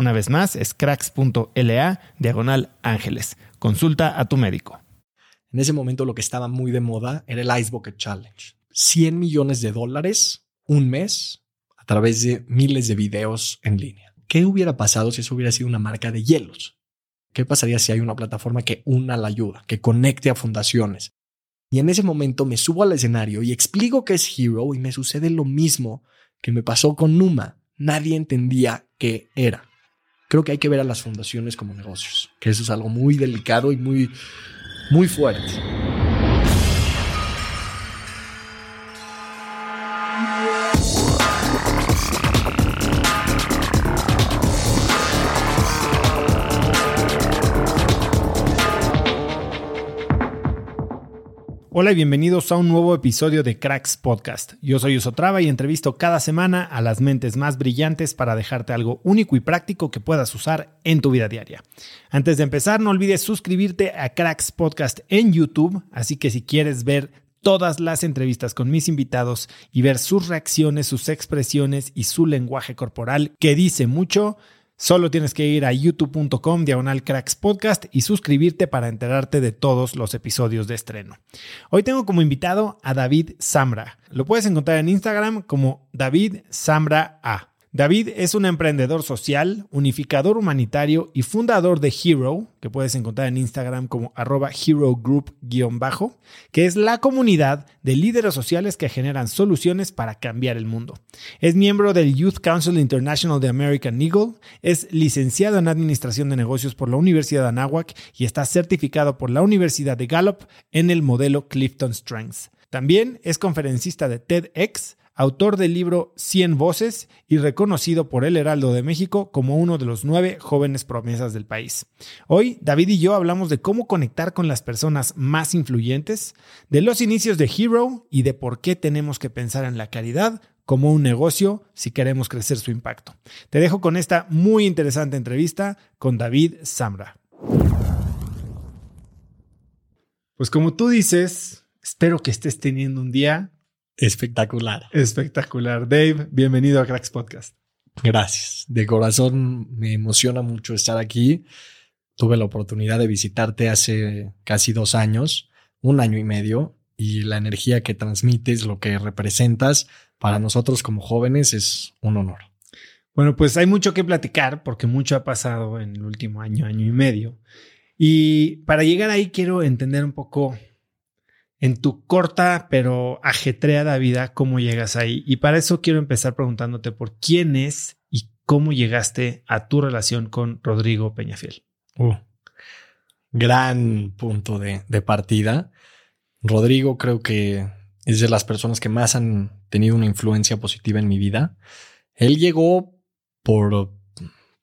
Una vez más, es cracks.la diagonal ángeles. Consulta a tu médico. En ese momento lo que estaba muy de moda era el Ice Bucket Challenge. 100 millones de dólares un mes a través de miles de videos en línea. ¿Qué hubiera pasado si eso hubiera sido una marca de hielos? ¿Qué pasaría si hay una plataforma que una la ayuda, que conecte a fundaciones? Y en ese momento me subo al escenario y explico qué es Hero y me sucede lo mismo que me pasó con Numa. Nadie entendía qué era creo que hay que ver a las fundaciones como negocios, que eso es algo muy delicado y muy, muy fuerte. Hola y bienvenidos a un nuevo episodio de Cracks Podcast. Yo soy Usotrava y entrevisto cada semana a las mentes más brillantes para dejarte algo único y práctico que puedas usar en tu vida diaria. Antes de empezar, no olvides suscribirte a Cracks Podcast en YouTube, así que si quieres ver todas las entrevistas con mis invitados y ver sus reacciones, sus expresiones y su lenguaje corporal, que dice mucho, Solo tienes que ir a youtube.com diagonal cracks podcast y suscribirte para enterarte de todos los episodios de estreno. Hoy tengo como invitado a David Zambra. Lo puedes encontrar en Instagram como David Zambra A. David es un emprendedor social, unificador humanitario y fundador de Hero, que puedes encontrar en Instagram como arroba Hero Group-bajo, que es la comunidad de líderes sociales que generan soluciones para cambiar el mundo. Es miembro del Youth Council International de American Eagle, es licenciado en Administración de Negocios por la Universidad de Anáhuac y está certificado por la Universidad de Gallup en el modelo Clifton Strengths. También es conferencista de TEDx, autor del libro 100 Voces y reconocido por el Heraldo de México como uno de los nueve jóvenes promesas del país. Hoy, David y yo hablamos de cómo conectar con las personas más influyentes, de los inicios de Hero y de por qué tenemos que pensar en la caridad como un negocio si queremos crecer su impacto. Te dejo con esta muy interesante entrevista con David Samra. Pues como tú dices, espero que estés teniendo un día Espectacular. Espectacular. Dave, bienvenido a Cracks Podcast. Gracias. De corazón me emociona mucho estar aquí. Tuve la oportunidad de visitarte hace casi dos años, un año y medio, y la energía que transmites, lo que representas, para nosotros como jóvenes es un honor. Bueno, pues hay mucho que platicar porque mucho ha pasado en el último año, año y medio. Y para llegar ahí quiero entender un poco en tu corta pero ajetreada vida, ¿cómo llegas ahí? Y para eso quiero empezar preguntándote por quién es y cómo llegaste a tu relación con Rodrigo Peñafiel. Uh, gran punto de, de partida. Rodrigo creo que es de las personas que más han tenido una influencia positiva en mi vida. Él llegó por,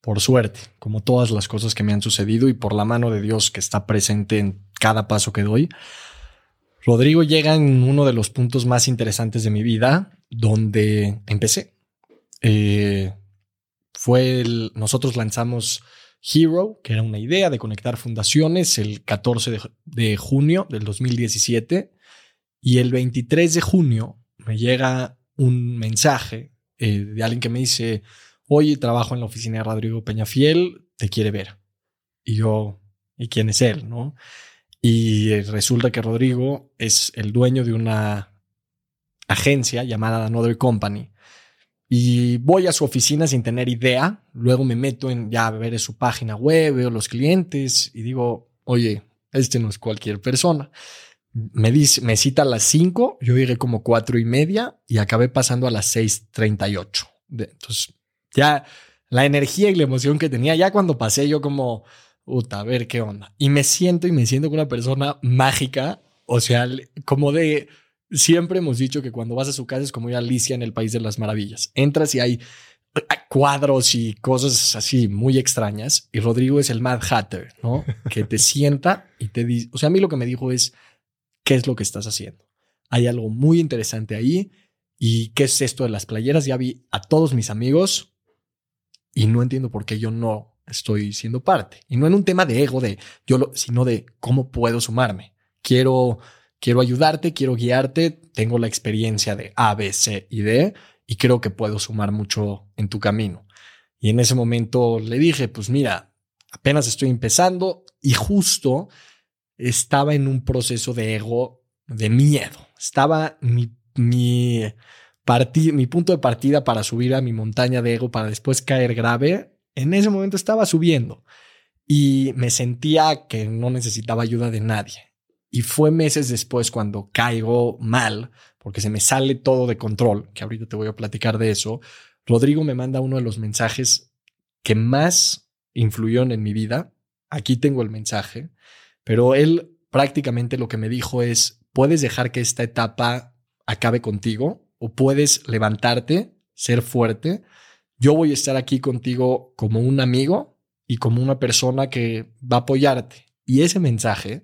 por suerte, como todas las cosas que me han sucedido y por la mano de Dios que está presente en cada paso que doy. Rodrigo llega en uno de los puntos más interesantes de mi vida, donde empecé. Eh, fue el, nosotros lanzamos Hero, que era una idea de conectar fundaciones, el 14 de, de junio del 2017. Y el 23 de junio me llega un mensaje eh, de alguien que me dice, oye, trabajo en la oficina de Rodrigo Peñafiel, te quiere ver. Y yo, ¿y quién es él? ¿No? Y resulta que Rodrigo es el dueño de una agencia llamada Another Company. Y voy a su oficina sin tener idea. Luego me meto en ya ver su página web, veo los clientes y digo, oye, este no es cualquier persona me, dice, me cita a las 5, yo llegué como cuatro y media y acabé pasando a las 6.38. Entonces, ya la energía y la emoción que tenía, ya cuando pasé yo como, puta, a ver qué onda. Y me siento y me siento como una persona mágica, o sea, como de... Siempre hemos dicho que cuando vas a su casa es como ir a Alicia en el País de las Maravillas. Entras y hay cuadros y cosas así muy extrañas. Y Rodrigo es el Mad Hatter, ¿no? Que te sienta y te dice, o sea, a mí lo que me dijo es, qué es lo que estás haciendo. Hay algo muy interesante ahí. ¿Y qué es esto de las playeras? Ya vi a todos mis amigos y no entiendo por qué yo no estoy siendo parte. Y no en un tema de ego, de yo, lo, sino de cómo puedo sumarme. Quiero, quiero ayudarte, quiero guiarte. Tengo la experiencia de A, B, C y D y creo que puedo sumar mucho en tu camino. Y en ese momento le dije, pues mira, apenas estoy empezando y justo estaba en un proceso de ego, de miedo. Estaba mi, mi, mi punto de partida para subir a mi montaña de ego para después caer grave. En ese momento estaba subiendo y me sentía que no necesitaba ayuda de nadie. Y fue meses después cuando caigo mal, porque se me sale todo de control, que ahorita te voy a platicar de eso. Rodrigo me manda uno de los mensajes que más influyeron en mi vida. Aquí tengo el mensaje. Pero él prácticamente lo que me dijo es, puedes dejar que esta etapa acabe contigo o puedes levantarte, ser fuerte. Yo voy a estar aquí contigo como un amigo y como una persona que va a apoyarte. Y ese mensaje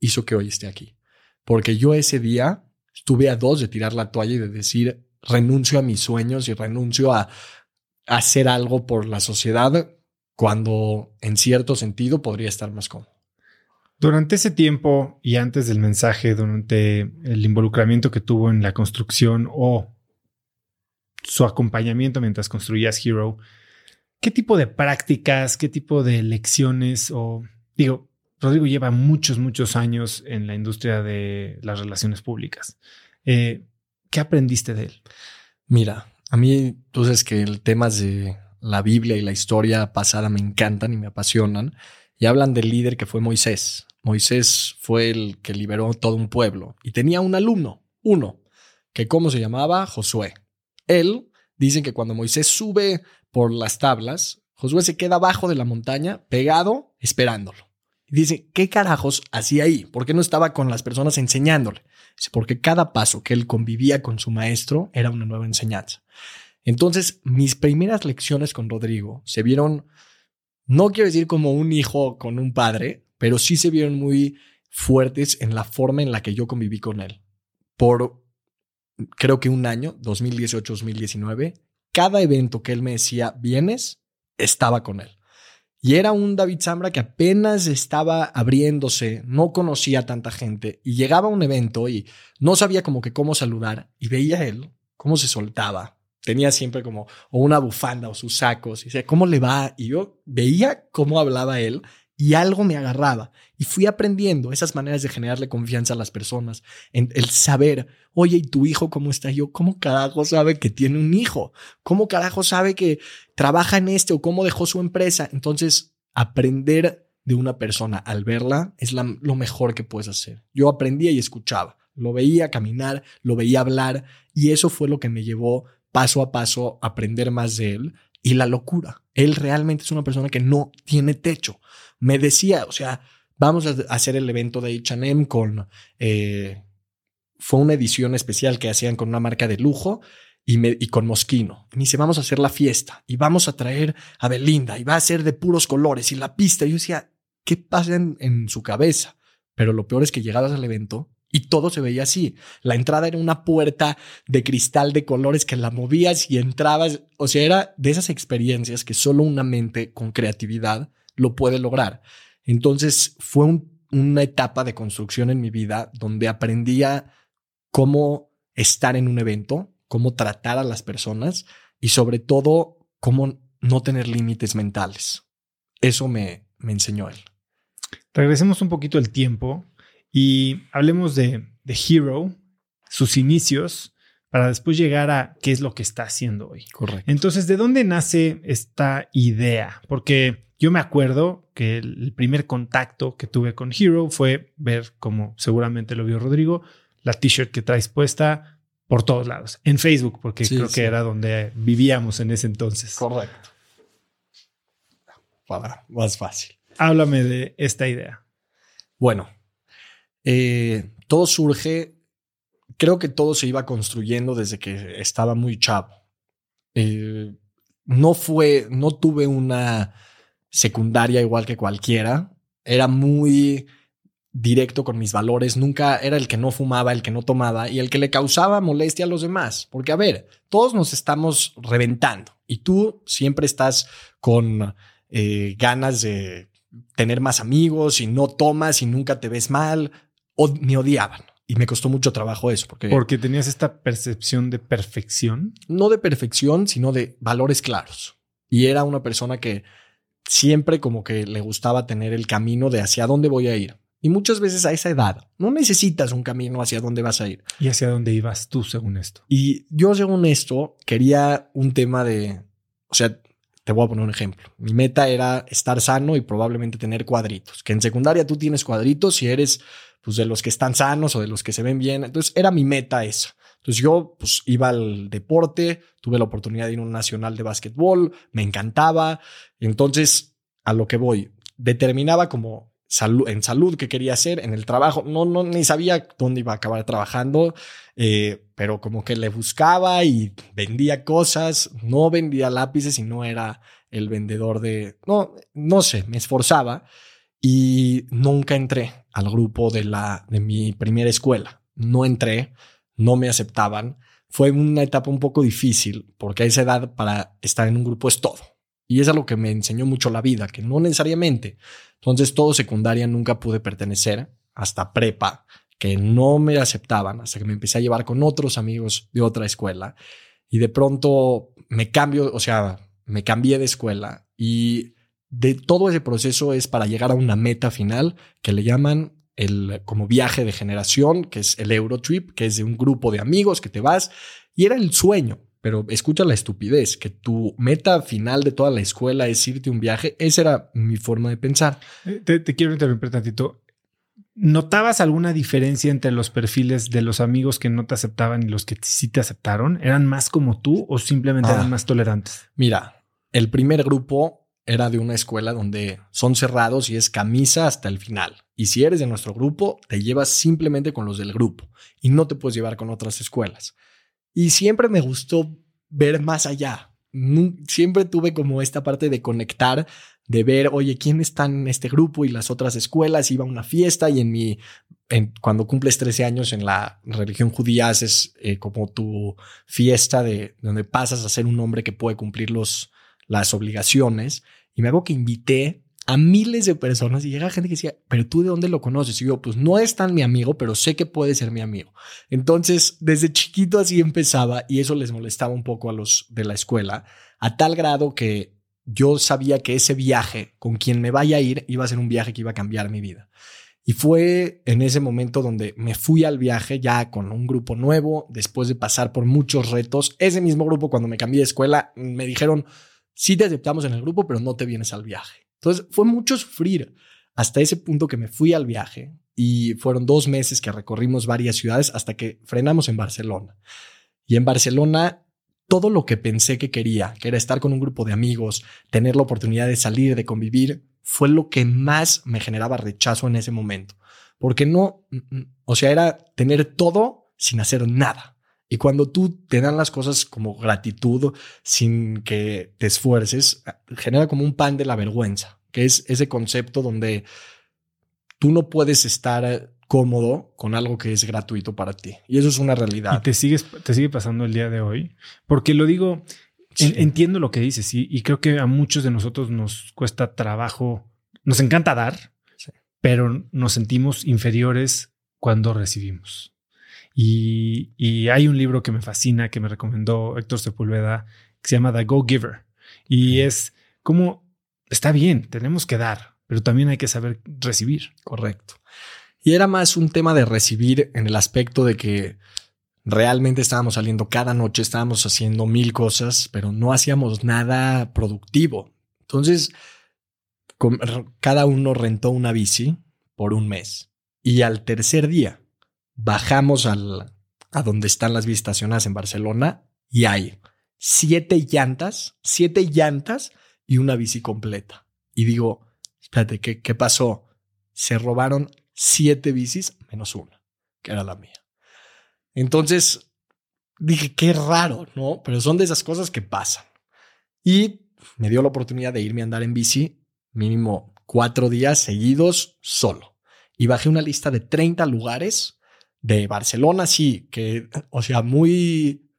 hizo que hoy esté aquí. Porque yo ese día estuve a dos de tirar la toalla y de decir, renuncio a mis sueños y renuncio a hacer algo por la sociedad cuando en cierto sentido podría estar más cómodo. Durante ese tiempo y antes del mensaje, durante el involucramiento que tuvo en la construcción o su acompañamiento mientras construías Hero, ¿qué tipo de prácticas, qué tipo de lecciones o digo, Rodrigo lleva muchos, muchos años en la industria de las relaciones públicas. Eh, ¿Qué aprendiste de él? Mira, a mí, tú sabes que el tema de la Biblia y la historia pasada me encantan y me apasionan y hablan del líder que fue Moisés. Moisés fue el que liberó todo un pueblo y tenía un alumno, uno, que cómo se llamaba Josué. Él dicen que cuando Moisés sube por las tablas, Josué se queda abajo de la montaña, pegado, esperándolo. Y dice, ¿qué carajos hacía ahí? ¿Por qué no estaba con las personas enseñándole? Dice, porque cada paso que él convivía con su maestro era una nueva enseñanza. Entonces, mis primeras lecciones con Rodrigo se vieron no quiero decir como un hijo con un padre, pero sí se vieron muy fuertes en la forma en la que yo conviví con él. Por creo que un año, 2018-2019, cada evento que él me decía, vienes, estaba con él. Y era un David Zambra que apenas estaba abriéndose, no conocía a tanta gente y llegaba a un evento y no sabía como que cómo saludar y veía a él cómo se soltaba, tenía siempre como o una bufanda o sus sacos y decía, ¿cómo le va? Y yo veía cómo hablaba él y algo me agarraba y fui aprendiendo esas maneras de generarle confianza a las personas, en el saber, oye, ¿y tu hijo cómo está? Yo, ¿cómo carajo sabe que tiene un hijo? ¿Cómo carajo sabe que trabaja en este o cómo dejó su empresa? Entonces, aprender de una persona al verla es lo mejor que puedes hacer. Yo aprendía y escuchaba, lo veía caminar, lo veía hablar y eso fue lo que me llevó paso a paso a aprender más de él y la locura. Él realmente es una persona que no tiene techo. Me decía, o sea, vamos a hacer el evento de HM con... Eh, fue una edición especial que hacían con una marca de lujo y, me, y con Mosquino. Me dice, vamos a hacer la fiesta y vamos a traer a Belinda y va a ser de puros colores y la pista. Y yo decía, ¿qué pasa en, en su cabeza? Pero lo peor es que llegabas al evento y todo se veía así. La entrada era una puerta de cristal de colores que la movías y entrabas. O sea, era de esas experiencias que solo una mente con creatividad lo puede lograr. Entonces fue una etapa de construcción en mi vida donde aprendía cómo estar en un evento, cómo tratar a las personas y sobre todo cómo no tener límites mentales. Eso me, me enseñó él. Regresemos un poquito el tiempo y hablemos de, de Hero, sus inicios, para después llegar a qué es lo que está haciendo hoy. Correcto. Entonces, ¿de dónde nace esta idea? Porque yo me acuerdo que el primer contacto que tuve con Hero fue ver, como seguramente lo vio Rodrigo, la t-shirt que traes puesta por todos lados. En Facebook, porque creo que era donde vivíamos en ese entonces. Correcto. Para más fácil. Háblame de esta idea. Bueno, eh, todo surge, creo que todo se iba construyendo desde que estaba muy chavo. Eh, no fue, no tuve una secundaria igual que cualquiera. Era muy directo con mis valores, nunca era el que no fumaba, el que no tomaba y el que le causaba molestia a los demás. Porque, a ver, todos nos estamos reventando y tú siempre estás con eh, ganas de tener más amigos y no tomas y nunca te ves mal, o me odiaban. Y me costó mucho trabajo eso. Porque, porque tenías esta percepción de perfección. No de perfección, sino de valores claros. Y era una persona que siempre como que le gustaba tener el camino de hacia dónde voy a ir. Y muchas veces a esa edad no necesitas un camino hacia dónde vas a ir. ¿Y hacia dónde ibas tú según esto? Y yo según esto quería un tema de, o sea, te voy a poner un ejemplo. Mi meta era estar sano y probablemente tener cuadritos. Que en secundaria tú tienes cuadritos si eres pues, de los que están sanos o de los que se ven bien. Entonces era mi meta esa. Entonces yo pues iba al deporte, tuve la oportunidad de ir a un nacional de básquetbol, me encantaba. Entonces a lo que voy, determinaba como salud, en salud que quería hacer, en el trabajo, no, no, ni sabía dónde iba a acabar trabajando, eh, pero como que le buscaba y vendía cosas, no vendía lápices y no era el vendedor de, no, no sé, me esforzaba y nunca entré al grupo de la, de mi primera escuela, no entré, no me aceptaban, fue una etapa un poco difícil porque a esa edad para estar en un grupo es todo. Y es algo que me enseñó mucho la vida, que no necesariamente. Entonces, todo secundaria nunca pude pertenecer hasta prepa, que no me aceptaban, hasta que me empecé a llevar con otros amigos de otra escuela. Y de pronto me cambio, o sea, me cambié de escuela y de todo ese proceso es para llegar a una meta final que le llaman el como viaje de generación, que es el Eurotrip, que es de un grupo de amigos que te vas y era el sueño. Pero escucha la estupidez, que tu meta final de toda la escuela es irte un viaje. Esa era mi forma de pensar. Eh, te, quiero interrumpir tantito. ¿Notabas alguna diferencia entre los perfiles de los amigos que no te aceptaban y los que sí te aceptaron? ¿Eran más como tú o simplemente eran ah. más tolerantes? Mira, el primer grupo era de una escuela donde son cerrados y es camisa hasta el final. Y si eres de nuestro grupo, te llevas simplemente con los del grupo y no te puedes llevar con otras escuelas. Y siempre me gustó ver más allá. Siempre tuve como esta parte de conectar, de ver, oye, ¿quién está en este grupo y las otras escuelas? Iba a una fiesta y en mi, cuando cumples 13 años en la religión judía haces eh, como tu fiesta de donde pasas a ser un hombre que puede cumplir los, las obligaciones. Y me hago que invité a miles de personas y llega gente que decía, pero tú de dónde lo conoces? Y yo, pues no es tan mi amigo, pero sé que puede ser mi amigo. Entonces, desde chiquito así empezaba y eso les molestaba un poco a los de la escuela, a tal grado que yo sabía que ese viaje con quien me vaya a ir iba a ser un viaje que iba a cambiar mi vida. Y fue en ese momento donde me fui al viaje ya con un grupo nuevo, después de pasar por muchos retos. Ese mismo grupo, cuando me cambié de escuela, me dijeron, sí te aceptamos en el grupo, pero no te vienes al viaje. Entonces fue mucho sufrir. hasta ese punto que me fui al viaje y fueron dos meses que recorrimos varias ciudades hasta que frenamos en Barcelona. Y en Barcelona todo lo que pensé que quería, que era estar con un grupo de amigos, tener la oportunidad de salir, de convivir, fue lo que más me generaba rechazo en ese momento. Porque no, o sea, era tener todo sin hacer nada. Y cuando tú te dan las cosas como gratitud sin que te esfuerces, genera como un pan de la vergüenza, que es ese concepto donde tú no puedes estar cómodo con algo que es gratuito para ti. Y eso es una realidad. Y te, sigues, te sigue pasando el día de hoy. Porque lo digo, entiendo lo que dices y, y, creo que a muchos de nosotros nos cuesta trabajo, nos encanta dar, pero nos sentimos inferiores cuando recibimos. Y, y, hay un libro que me fascina, que me recomendó Héctor Sepúlveda, que se llama The Go Giver. Y es como, está bien, tenemos que dar, pero también hay que saber recibir. Correcto. Y era más un tema de recibir en el aspecto de que realmente estábamos saliendo cada noche, estábamos haciendo mil cosas, pero no hacíamos nada productivo. Entonces, cada uno rentó una bici por un mes. Y al tercer día bajamos al, a donde están las bicis estacionadas en Barcelona y hay siete llantas, siete llantas y una bici completa. Y digo, espérate, ¿qué, qué pasó? Se robaron siete bicis menos una, que era la mía. Entonces dije, qué raro, ¿no? Pero son de esas cosas que pasan. Y me dio la oportunidad de irme a andar en bici mínimo cuatro días seguidos solo. Y bajé una lista de 30 lugares de Barcelona, sí, que, o sea, muy,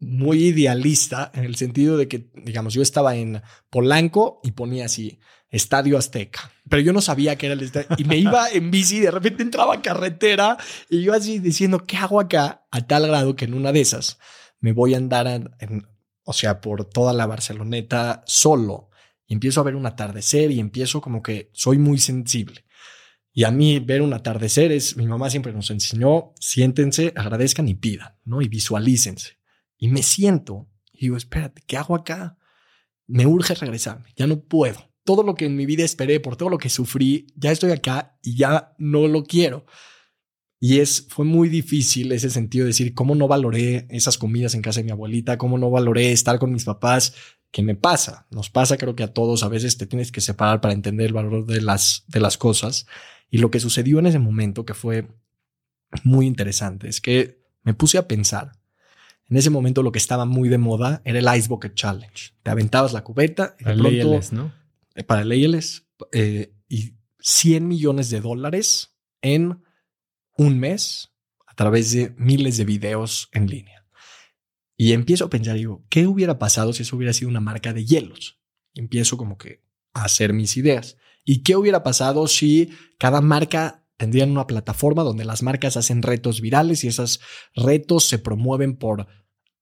muy idealista en el sentido de que, digamos, yo estaba en Polanco y ponía así, Estadio Azteca. Pero yo no sabía que era el estadio. Y me iba en bici y de repente entraba carretera y yo así diciendo, ¿qué hago acá? A tal grado que en una de esas me voy a andar, o sea, por toda la Barceloneta solo. Y empiezo a ver un atardecer y empiezo como que soy muy sensible. Y a mí ver un atardecer es, mi mamá siempre nos enseñó, siéntense, agradezcan y pidan, ¿no? Y visualícense. Y me siento y digo, espérate, ¿qué hago acá? Me urge regresarme, ya no puedo todo lo que en mi vida esperé, por todo lo que sufrí, ya estoy acá y ya no lo quiero. Y es, fue muy difícil ese sentido de decir cómo no valoré esas comidas en casa de mi abuelita, cómo no valoré estar con mis papás. ¿Qué me pasa? Nos pasa, creo que a todos a veces te tienes que separar para entender el valor de las, de las cosas. Y lo que sucedió en ese momento, que fue muy interesante, es que me puse a pensar. En ese momento lo que estaba muy de moda era el Ice Bucket Challenge. Te aventabas la cubeta y de pronto, ¿no? Eh, para leyes eh, y 100 millones de dólares en un mes a través de miles de videos en línea. Y empiezo a pensar, digo, ¿qué hubiera pasado si eso hubiera sido una marca de hielos? empiezo como que a hacer mis ideas. ¿Y qué hubiera pasado si cada marca tendría una plataforma donde las marcas hacen retos virales y esos retos se promueven por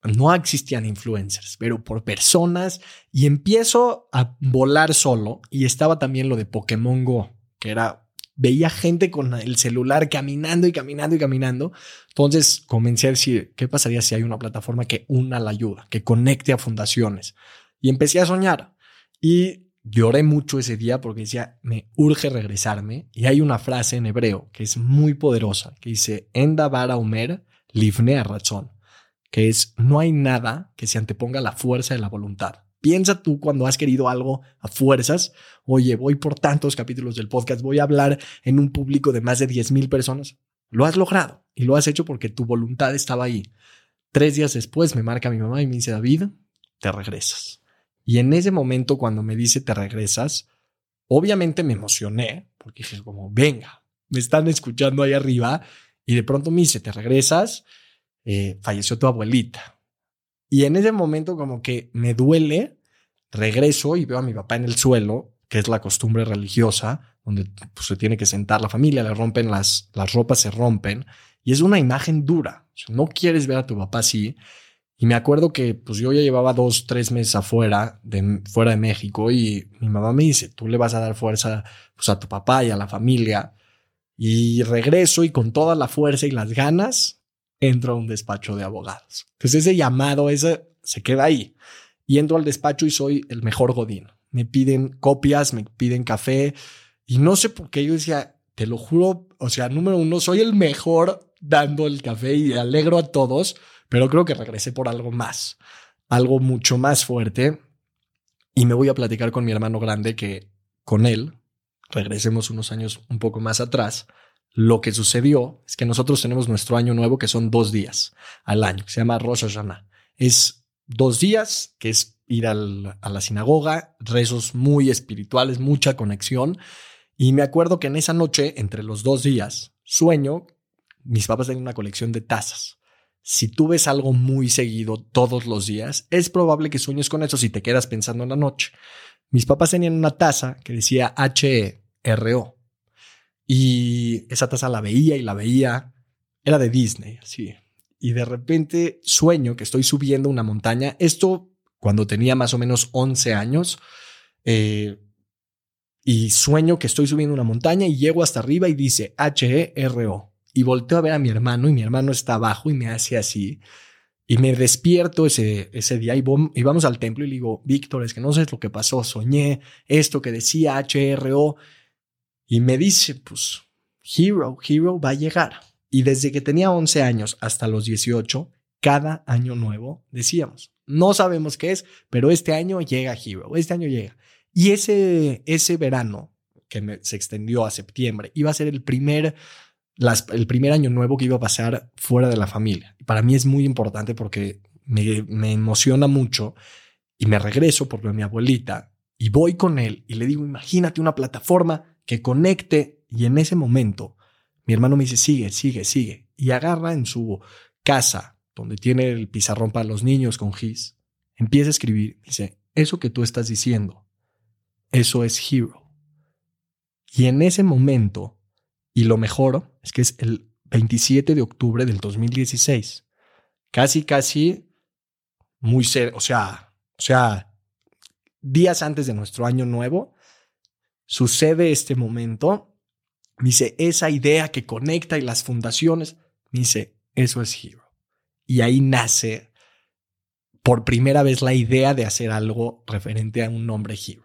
no existían influencers, pero por personas y empiezo a volar solo y estaba también lo de Pokémon Go, que era, veía gente con el celular caminando y caminando y caminando. Entonces comencé a decir, ¿qué pasaría si hay una plataforma que una la ayuda, que conecte a fundaciones? Y empecé a soñar y lloré mucho ese día porque decía, me urge regresarme. Y hay una frase en hebreo que es muy poderosa, que dice, Enda vara Omer, livne a razón que es no hay nada que se anteponga a la fuerza de la voluntad. Piensa tú cuando has querido algo a fuerzas, oye, voy por tantos capítulos del podcast, voy a hablar en un público de más de 10 mil personas. Lo has logrado y lo has hecho porque tu voluntad estaba ahí. Tres días después me marca mi mamá y me dice, David, te regresas. Y en ese momento cuando me dice, te regresas, obviamente me emocioné porque dije como, venga, me están escuchando ahí arriba y de pronto me dice, te regresas eh, falleció tu abuelita. Y en ese momento como que me duele, regreso y veo a mi papá en el suelo, que es la costumbre religiosa, donde pues, se tiene que sentar la familia, le rompen las, las ropas, se rompen, y es una imagen dura. no quieres ver a tu papá así. Y me acuerdo que pues yo ya llevaba dos, tres meses afuera, de, fuera de México, y mi mamá me dice, tú le vas a dar fuerza pues, a tu papá y a la familia. Y regreso y con toda la fuerza y las ganas, entro a un despacho de abogados. Entonces ese llamado, ese se queda ahí. Y entro al despacho y soy el mejor godín. Me piden copias, me piden café Y no sé por qué yo decía, te lo juro, o sea, número uno, soy el mejor dando el café y alegro a todos, pero creo que regresé por algo más, algo mucho más fuerte. Y me voy a platicar con mi hermano grande que con él, regresemos unos años un poco más atrás, lo que sucedió es que nosotros tenemos nuestro año nuevo que son dos días al año, que se llama Rosh Hashanah. Es dos días, que es ir a la sinagoga, rezos muy espirituales, mucha conexión. Y me acuerdo que en esa noche, entre los dos días, sueño, mis papás tenían una colección de tazas. Si tú ves algo muy seguido todos los días, es probable que sueñes con eso si te quedas pensando en la noche. Mis papás tenían una taza que decía H-E-R-O. Y esa taza la veía y la veía. Era de Disney, sí. Y de repente sueño que estoy subiendo una montaña. Esto cuando tenía más o menos 11 años. Eh, y sueño que estoy subiendo una montaña y llego hasta arriba y dice H-E-R-O. Y volteo a ver a mi hermano y mi hermano está abajo y me hace así. Y me despierto ese, ese día y, vamos al templo y le digo, Víctor, es que no sé lo que pasó, soñé esto que decía H-R-O. Y me dice, pues, Hero, Hero va a llegar. Y desde que tenía 11 años hasta los 18, cada año nuevo decíamos, no sabemos qué es, pero este año llega Hero, este año llega. Y ese, ese verano, que se extendió a septiembre, iba a ser el primer, el primer año nuevo que iba a pasar fuera de la familia. Para mí es muy importante porque me, me emociona mucho y me regreso porque mi abuelita y voy con él y le digo, imagínate una plataforma que conecte y en ese momento mi hermano me dice, sigue, sigue, sigue. Y agarra en su casa, donde tiene el pizarrón para los niños con GIS, empieza a escribir, dice, eso que tú estás diciendo, eso es Hero. Y en ese momento, y lo mejor es que es el 27 de octubre del 2016, casi, casi muy cerca, o sea, o sea, días antes de nuestro año nuevo, sucede este momento, me dice, esa idea que conecta y las fundaciones, dice, eso es Hero. Y ahí nace por primera vez la idea de hacer algo referente a un nombre Hero.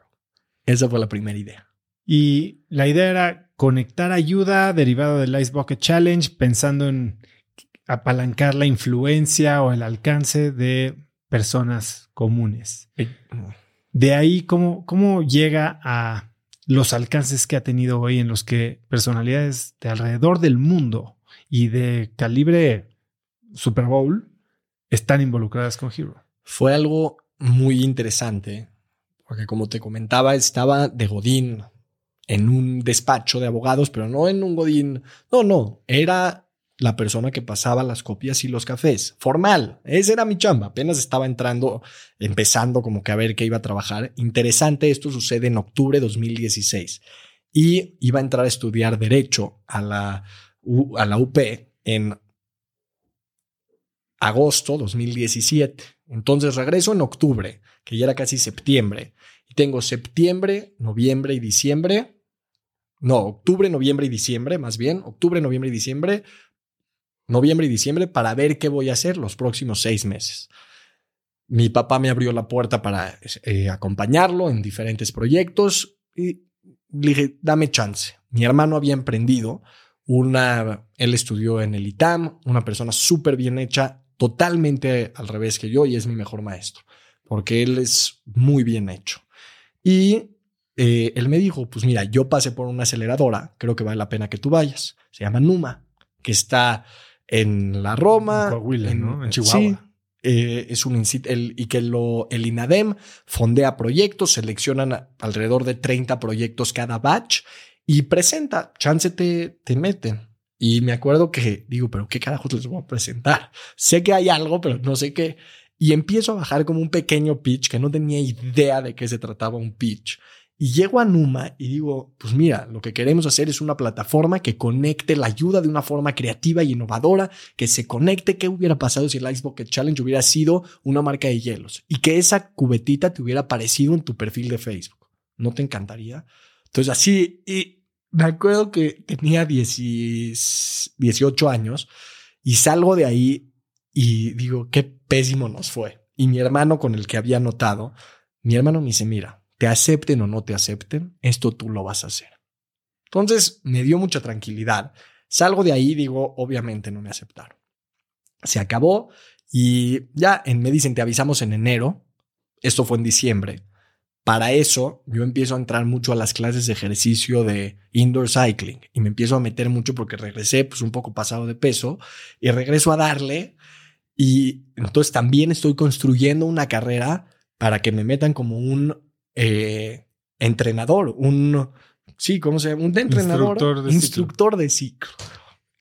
Esa fue la primera idea. Y la idea era conectar ayuda derivada del Ice Bucket Challenge, pensando en apalancar la influencia o el alcance de personas comunes. De ahí, ¿cómo, cómo llega a los alcances que ha tenido hoy en los que personalidades de alrededor del mundo y de calibre Super Bowl están involucradas con Hero. Fue algo muy interesante, porque como te comentaba, estaba de Godín en un despacho de abogados, pero no en un Godín, no, no, era la persona que pasaba las copias y los cafés. Formal. Esa era mi chamba. Apenas estaba entrando, empezando como que a ver qué iba a trabajar. Interesante, esto sucede en octubre de 2016. Y iba a entrar a estudiar Derecho a la, a la UP en agosto 2017. Entonces regreso en octubre, que ya era casi septiembre. Tengo septiembre, noviembre y diciembre. No, octubre, noviembre y diciembre, más bien. Octubre, noviembre y diciembre noviembre y diciembre para ver qué voy a hacer los próximos seis meses. Mi papá me abrió la puerta para eh, acompañarlo en diferentes proyectos y dije, dame chance. Mi hermano había emprendido una, él estudió en el ITAM, una persona súper bien hecha, totalmente al revés que yo y es mi mejor maestro, porque él es muy bien hecho. Y eh, él me dijo, pues mira, yo pasé por una aceleradora, creo que vale la pena que tú vayas. Se llama Numa, que está en la Roma, en, Chihuahua. Eh, es un el, y que lo, el INADEM fondea proyectos, seleccionan alrededor de 30 proyectos cada batch y presenta, chance te, te meten. Y me acuerdo que digo, pero qué carajos les voy a presentar. Sé que hay algo, pero no sé qué. Y empiezo a bajar como un pequeño pitch que no tenía idea de qué se trataba un pitch. Y llego a Numa y digo, pues mira, lo que queremos hacer es una plataforma que conecte la ayuda de una forma creativa y innovadora, que se conecte. ¿Qué hubiera pasado si el Ice Bucket Challenge hubiera sido una marca de hielos? Y que esa cubetita te hubiera aparecido en tu perfil de Facebook. ¿No te encantaría? Entonces así, y me acuerdo que tenía 18 años y salgo de ahí y digo, qué pésimo nos fue. Y mi hermano con el que había notado, mi hermano me dice, mira, te acepten o no te acepten, esto tú lo vas a hacer. Entonces me dio mucha tranquilidad. Salgo de ahí, digo, obviamente no me aceptaron. Se acabó y ya en, me dicen, te avisamos en enero. Esto fue en diciembre. Para eso yo empiezo a entrar mucho a las clases de ejercicio de indoor cycling y me empiezo a meter mucho porque regresé pues un poco pasado de peso y regreso a darle y entonces también estoy construyendo una carrera para que me metan como un eh, entrenador, un, sí, ¿cómo se llama? Un entrenador, instructor de, instructor de ciclo.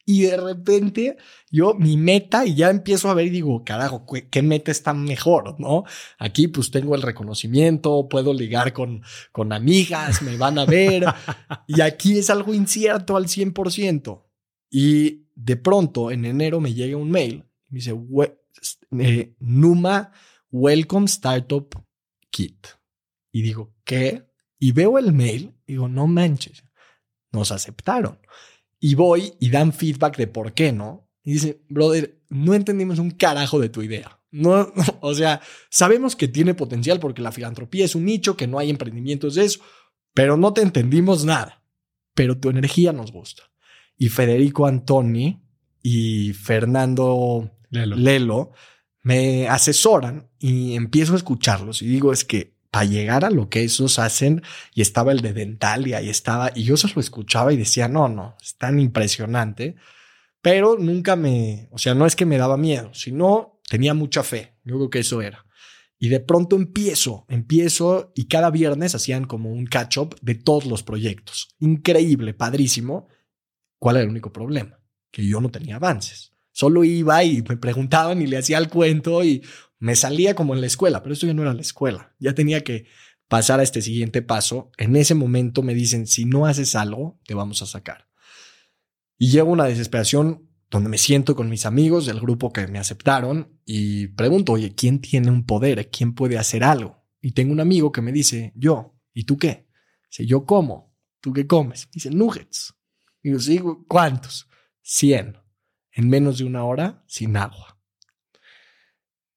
Y de repente yo mi meta y ya empiezo a ver y digo, carajo, ¿qué meta está mejor? ¿No? Aquí pues tengo el reconocimiento, puedo ligar con, con amigas, me van a ver. y aquí es algo incierto al 100%. Y de pronto en enero me llega un mail, me dice, eh, Numa Welcome Startup Kit. Y digo, ¿qué? Y veo el mail, digo, no manches, nos aceptaron. Y voy y dan feedback de por qué no. Y dice, brother, no entendimos un carajo de tu idea. No, o sea, sabemos que tiene potencial porque la filantropía es un nicho, que no hay emprendimientos de eso, pero no te entendimos nada. Pero tu energía nos gusta. Y Federico Antoni y Fernando Lelo, Lelo me asesoran y empiezo a escucharlos y digo, es que para llegar a lo que esos hacen, y estaba el de Dentalia, y estaba, y yo se lo escuchaba y decía, no, no, es tan impresionante, pero nunca me, o sea, no es que me daba miedo, sino tenía mucha fe, yo creo que eso era. Y de pronto empiezo, empiezo, y cada viernes hacían como un catch-up de todos los proyectos. Increíble, padrísimo. ¿Cuál era el único problema? Que yo no tenía avances. Solo iba y me preguntaban y le hacía el cuento y me salía como en la escuela, pero esto ya no era la escuela. Ya tenía que pasar a este siguiente paso. En ese momento me dicen, si no haces algo, te vamos a sacar. Y llego a una desesperación donde me siento con mis amigos del grupo que me aceptaron y pregunto, oye, ¿quién tiene un poder? ¿Quién puede hacer algo? Y tengo un amigo que me dice, yo, ¿y tú qué? Dice, yo como. ¿Tú qué comes? Dice, nuggets. Y yo, sí, ¿cuántos? 100. En menos de una hora, sin agua.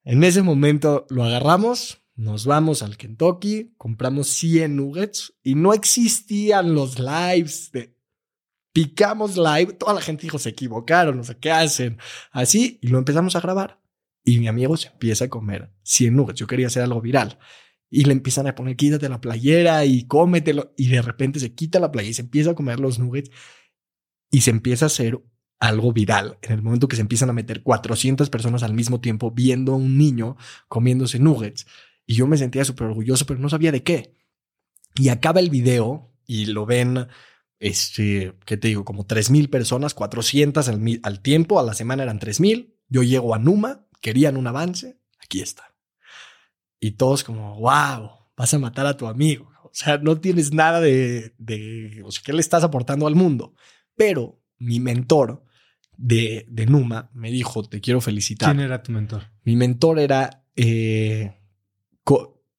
En ese momento lo agarramos, nos vamos al Kentucky, compramos 100 nuggets y no existían los lives de picamos live, toda la gente dijo se equivocaron, no sé qué hacen, así y lo empezamos a grabar. Y mi amigo se empieza a comer 100 nuggets. Yo quería hacer algo viral. Y le empiezan a poner, quítate la playera y cómetelo. Y de repente se quita la playera y se empieza a comer los nuggets. Y se empieza a hacer algo viral en el momento que se empiezan a meter 400 personas al mismo tiempo viendo a un niño comiéndose nuggets. Y yo me sentía súper orgulloso, pero no sabía de qué. Y acaba el video y lo ven, este, ¿qué te digo? Como 3.000 personas, 400 al, al tiempo, a la semana eran 3.000. Yo llego a Numa, querían un avance, aquí está. Y todos como, wow, vas a matar a tu amigo. O sea, no tienes nada de, de ¿qué le estás aportando al mundo? Pero mi mentor de, de Numa me dijo, te quiero felicitar. ¿Quién era tu mentor? Mi mentor era eh,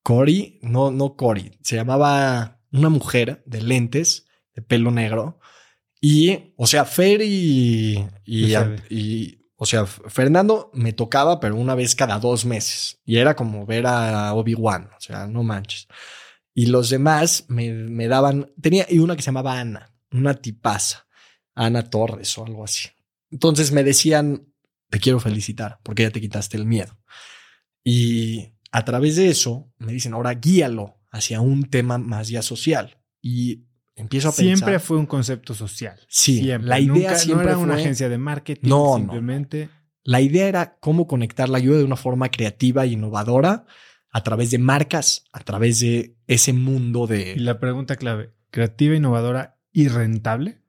Cory, no, no Cory, se llamaba una mujer de lentes, de pelo negro. Y, o sea, Fer y, y, o sea, Fernando me tocaba, pero una vez cada dos meses. Y era como ver a Obi-Wan, o sea, no manches. Y los demás me, me daban, tenía, y una que se llamaba Ana, una tipaza, Ana Torres o algo así. Entonces me decían, te quiero felicitar porque ya te quitaste el miedo. Y a través de eso me dicen, ahora guíalo hacia un tema más ya social. Y empiezo a pensar. Siempre fue un concepto social. Sí, la idea siempre no era una agencia de marketing. No, simplemente. La idea era cómo conectar la ayuda de una forma creativa e innovadora a través de marcas, a través de ese mundo de. Y la pregunta clave: creativa, innovadora y rentable.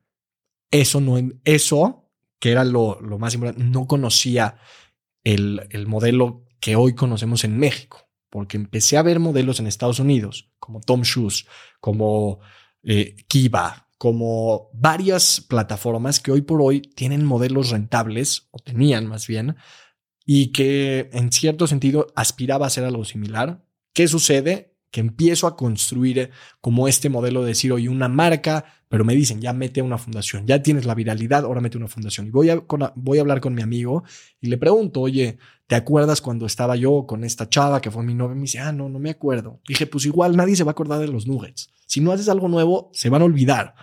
Eso no, eso que era lo, más importante, no conocía el, el modelo que hoy conocemos en México, porque empecé a ver modelos en Estados Unidos, como Tom Shoes, como eh, Kiva, como varias plataformas que hoy por hoy tienen modelos rentables, o tenían más bien, y que en cierto sentido aspiraba a ser algo similar. ¿Qué sucede? Que empiezo a construir como este modelo de decir, oye, una marca, pero me dicen, ya mete una fundación, ya tienes la viralidad, ahora mete una fundación. Y voy a, voy a hablar con mi amigo y le pregunto, oye, ¿te acuerdas cuando estaba yo con esta chava que fue mi novia? Me dice, ah, no, no me acuerdo. Dije, pues igual nadie se va a acordar de los nuggets. Si no haces algo nuevo, se van a olvidar.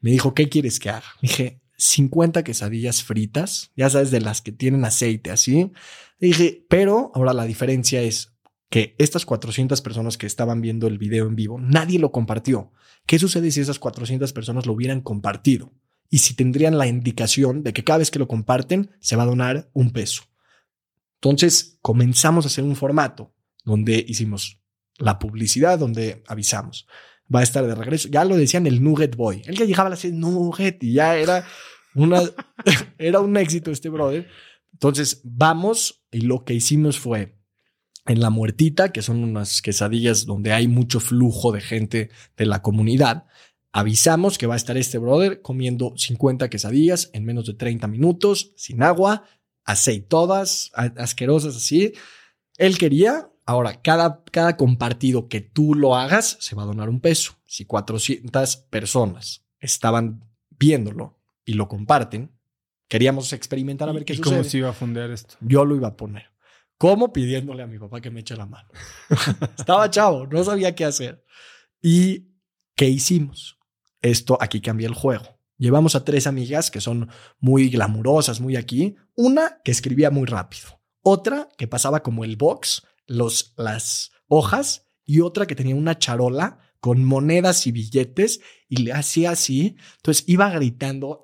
Me dijo, ¿qué quieres que haga? dije, 50 quesadillas fritas, ya sabes, de las que tienen aceite así. dije, pero ahora la diferencia es que estas 400 personas que estaban viendo el video en vivo, nadie lo compartió. ¿Qué sucede si esas 400 personas lo hubieran compartido? Y si tendrían la indicación de que cada vez que lo comparten se va a donar un peso. Entonces comenzamos a hacer un formato donde hicimos la publicidad, donde avisamos. Va a estar de regreso. Ya lo decían el Nugget Boy. El que llegaba a decir Nugget y ya era una, era un éxito este brother. Entonces vamos y lo que hicimos fue en La Muertita, que son unas quesadillas donde hay mucho flujo de gente de la comunidad. Avisamos que va a estar este brother comiendo 50 quesadillas en menos de 30 minutos, sin agua, aceitodas, asquerosas así. Él quería, ahora, cada, cada compartido que tú lo hagas, se va a donar un peso. Si 400 personas estaban viéndolo y lo comparten, queríamos experimentar a ver qué ¿Y sucede. cómo se iba a fundear esto? Yo lo iba a poner. ¿Cómo? Pidiéndole a mi papá que me eche la mano. Estaba chavo, no sabía qué hacer. ¿Y qué hicimos? Esto aquí cambia el juego. Llevamos a tres amigas que son muy glamurosas, muy aquí. Una que escribía muy rápido. Otra que pasaba como el box, los, las hojas. Y otra que tenía una charola con monedas y billetes y le hacía así. Entonces iba gritando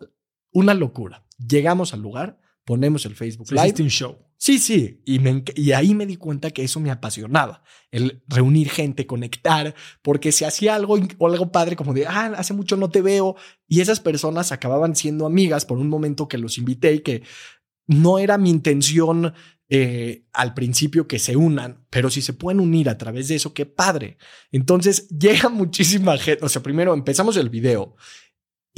una locura. Llegamos al lugar, ponemos el Facebook Live. Hiciste un show. Sí, sí, y, me, y ahí me di cuenta que eso me apasionaba, el reunir gente, conectar, porque se hacía algo o algo padre como de, ah, hace mucho no te veo, y esas personas acababan siendo amigas por un momento que los invité y que no era mi intención eh, al principio que se unan, pero si se pueden unir a través de eso, qué padre. Entonces llega muchísima gente, o sea, primero empezamos el video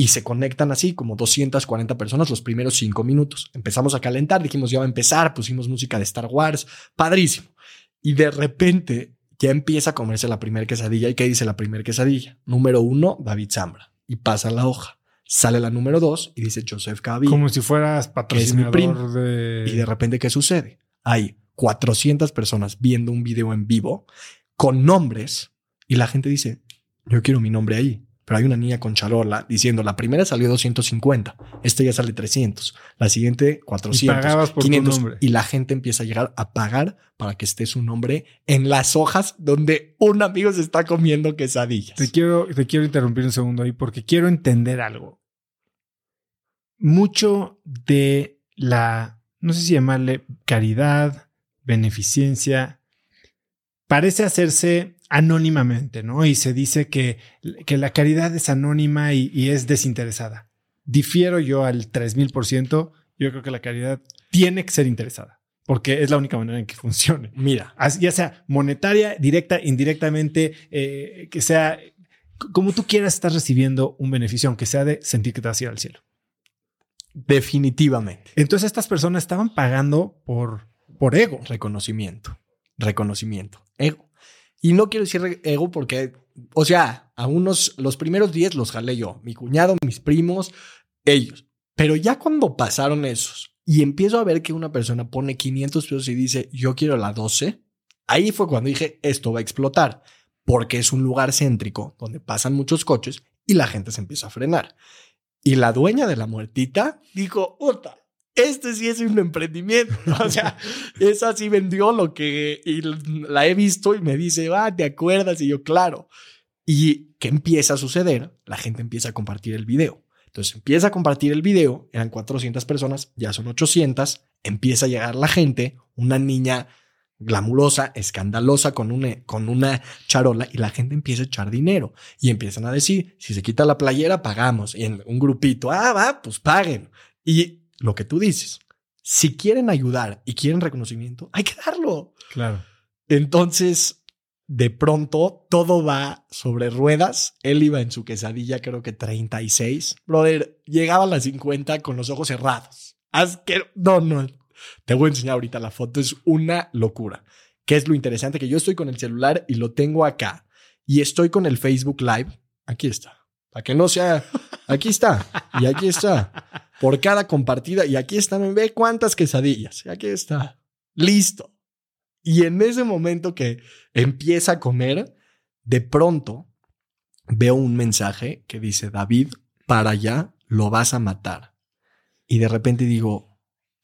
y se conectan así como 240 personas los primeros cinco minutos. Empezamos a calentar, dijimos ya va a empezar, pusimos música de Star Wars, padrísimo. Y de repente ya empieza a comerse la primera quesadilla. ¿Y qué dice la primera quesadilla? Número uno, David Zambra. Y pasa la hoja. Sale la número dos y dice Joseph Cavi. Como si fueras patrocinador primo. de... Y de repente, ¿qué sucede? Hay 400 personas viendo un video en vivo con nombres y la gente dice, yo quiero mi nombre ahí pero hay una niña con charola diciendo la primera salió 250, esta ya sale 300, la siguiente 400, Y por tu 500 nombre. y la gente empieza a llegar a pagar para que esté su nombre en las hojas donde un amigo se está comiendo quesadillas. Te quiero, te quiero interrumpir un segundo ahí porque quiero entender algo. Mucho de la, no sé si llamarle caridad, beneficencia, parece hacerse anónimamente, ¿no? Y se dice que, que la caridad es anónima y, y es desinteresada. Difiero yo al 3000%. Yo creo que la caridad tiene que ser interesada porque es la única manera en que funcione. Mira, Así- ya sea monetaria, directa, indirectamente, eh, que sea como tú quieras estar recibiendo un beneficio, aunque sea de sentir que te vas a ir al cielo. definitivamente. Entonces estas personas estaban pagando por, por ego. Reconocimiento, reconocimiento, ego. Y no quiero decir ego porque, o sea, a unos, los primeros 10 los jalé yo, mi cuñado, mis primos, ellos. Pero ya cuando pasaron esos y empiezo a ver que una persona pone 500 pesos y dice, yo quiero la 12, ahí fue cuando dije, esto va a explotar, porque es un lugar céntrico donde pasan muchos coches y la gente se empieza a frenar. Y la dueña de la muertita dijo, puta, este sí es un emprendimiento. O sea, esa sí vendió lo que y la he visto y me dice, ah, ¿te acuerdas? Y yo, claro. Y ¿qué empieza a suceder? La gente empieza a compartir el video. Entonces empieza a compartir el video, eran 400 personas, ya son 800, empieza a llegar la gente, una niña glamurosa, escandalosa con una, con una charola y la gente empieza a echar dinero y empiezan a decir, si se quita la playera, pagamos. Y en un grupito, ah, va, pues paguen. Y lo que tú dices, si quieren ayudar y quieren reconocimiento, hay que darlo. Claro. Entonces, de pronto, todo va sobre ruedas. Él iba en su quesadilla, creo que 36. Brother, llegaba a las 50 con los ojos cerrados. Asquero. No, no. Te voy a enseñar ahorita la foto. Es una locura. ¿Qué es lo interesante? Que yo estoy con el celular y lo tengo acá. Y estoy con el Facebook Live. Aquí está. Para que no sea... Aquí está. Y aquí está. Por cada compartida. Y aquí está. Me ve cuántas quesadillas. Y aquí está. Listo. Y en ese momento que empieza a comer, de pronto veo un mensaje que dice, David, para allá, lo vas a matar. Y de repente digo,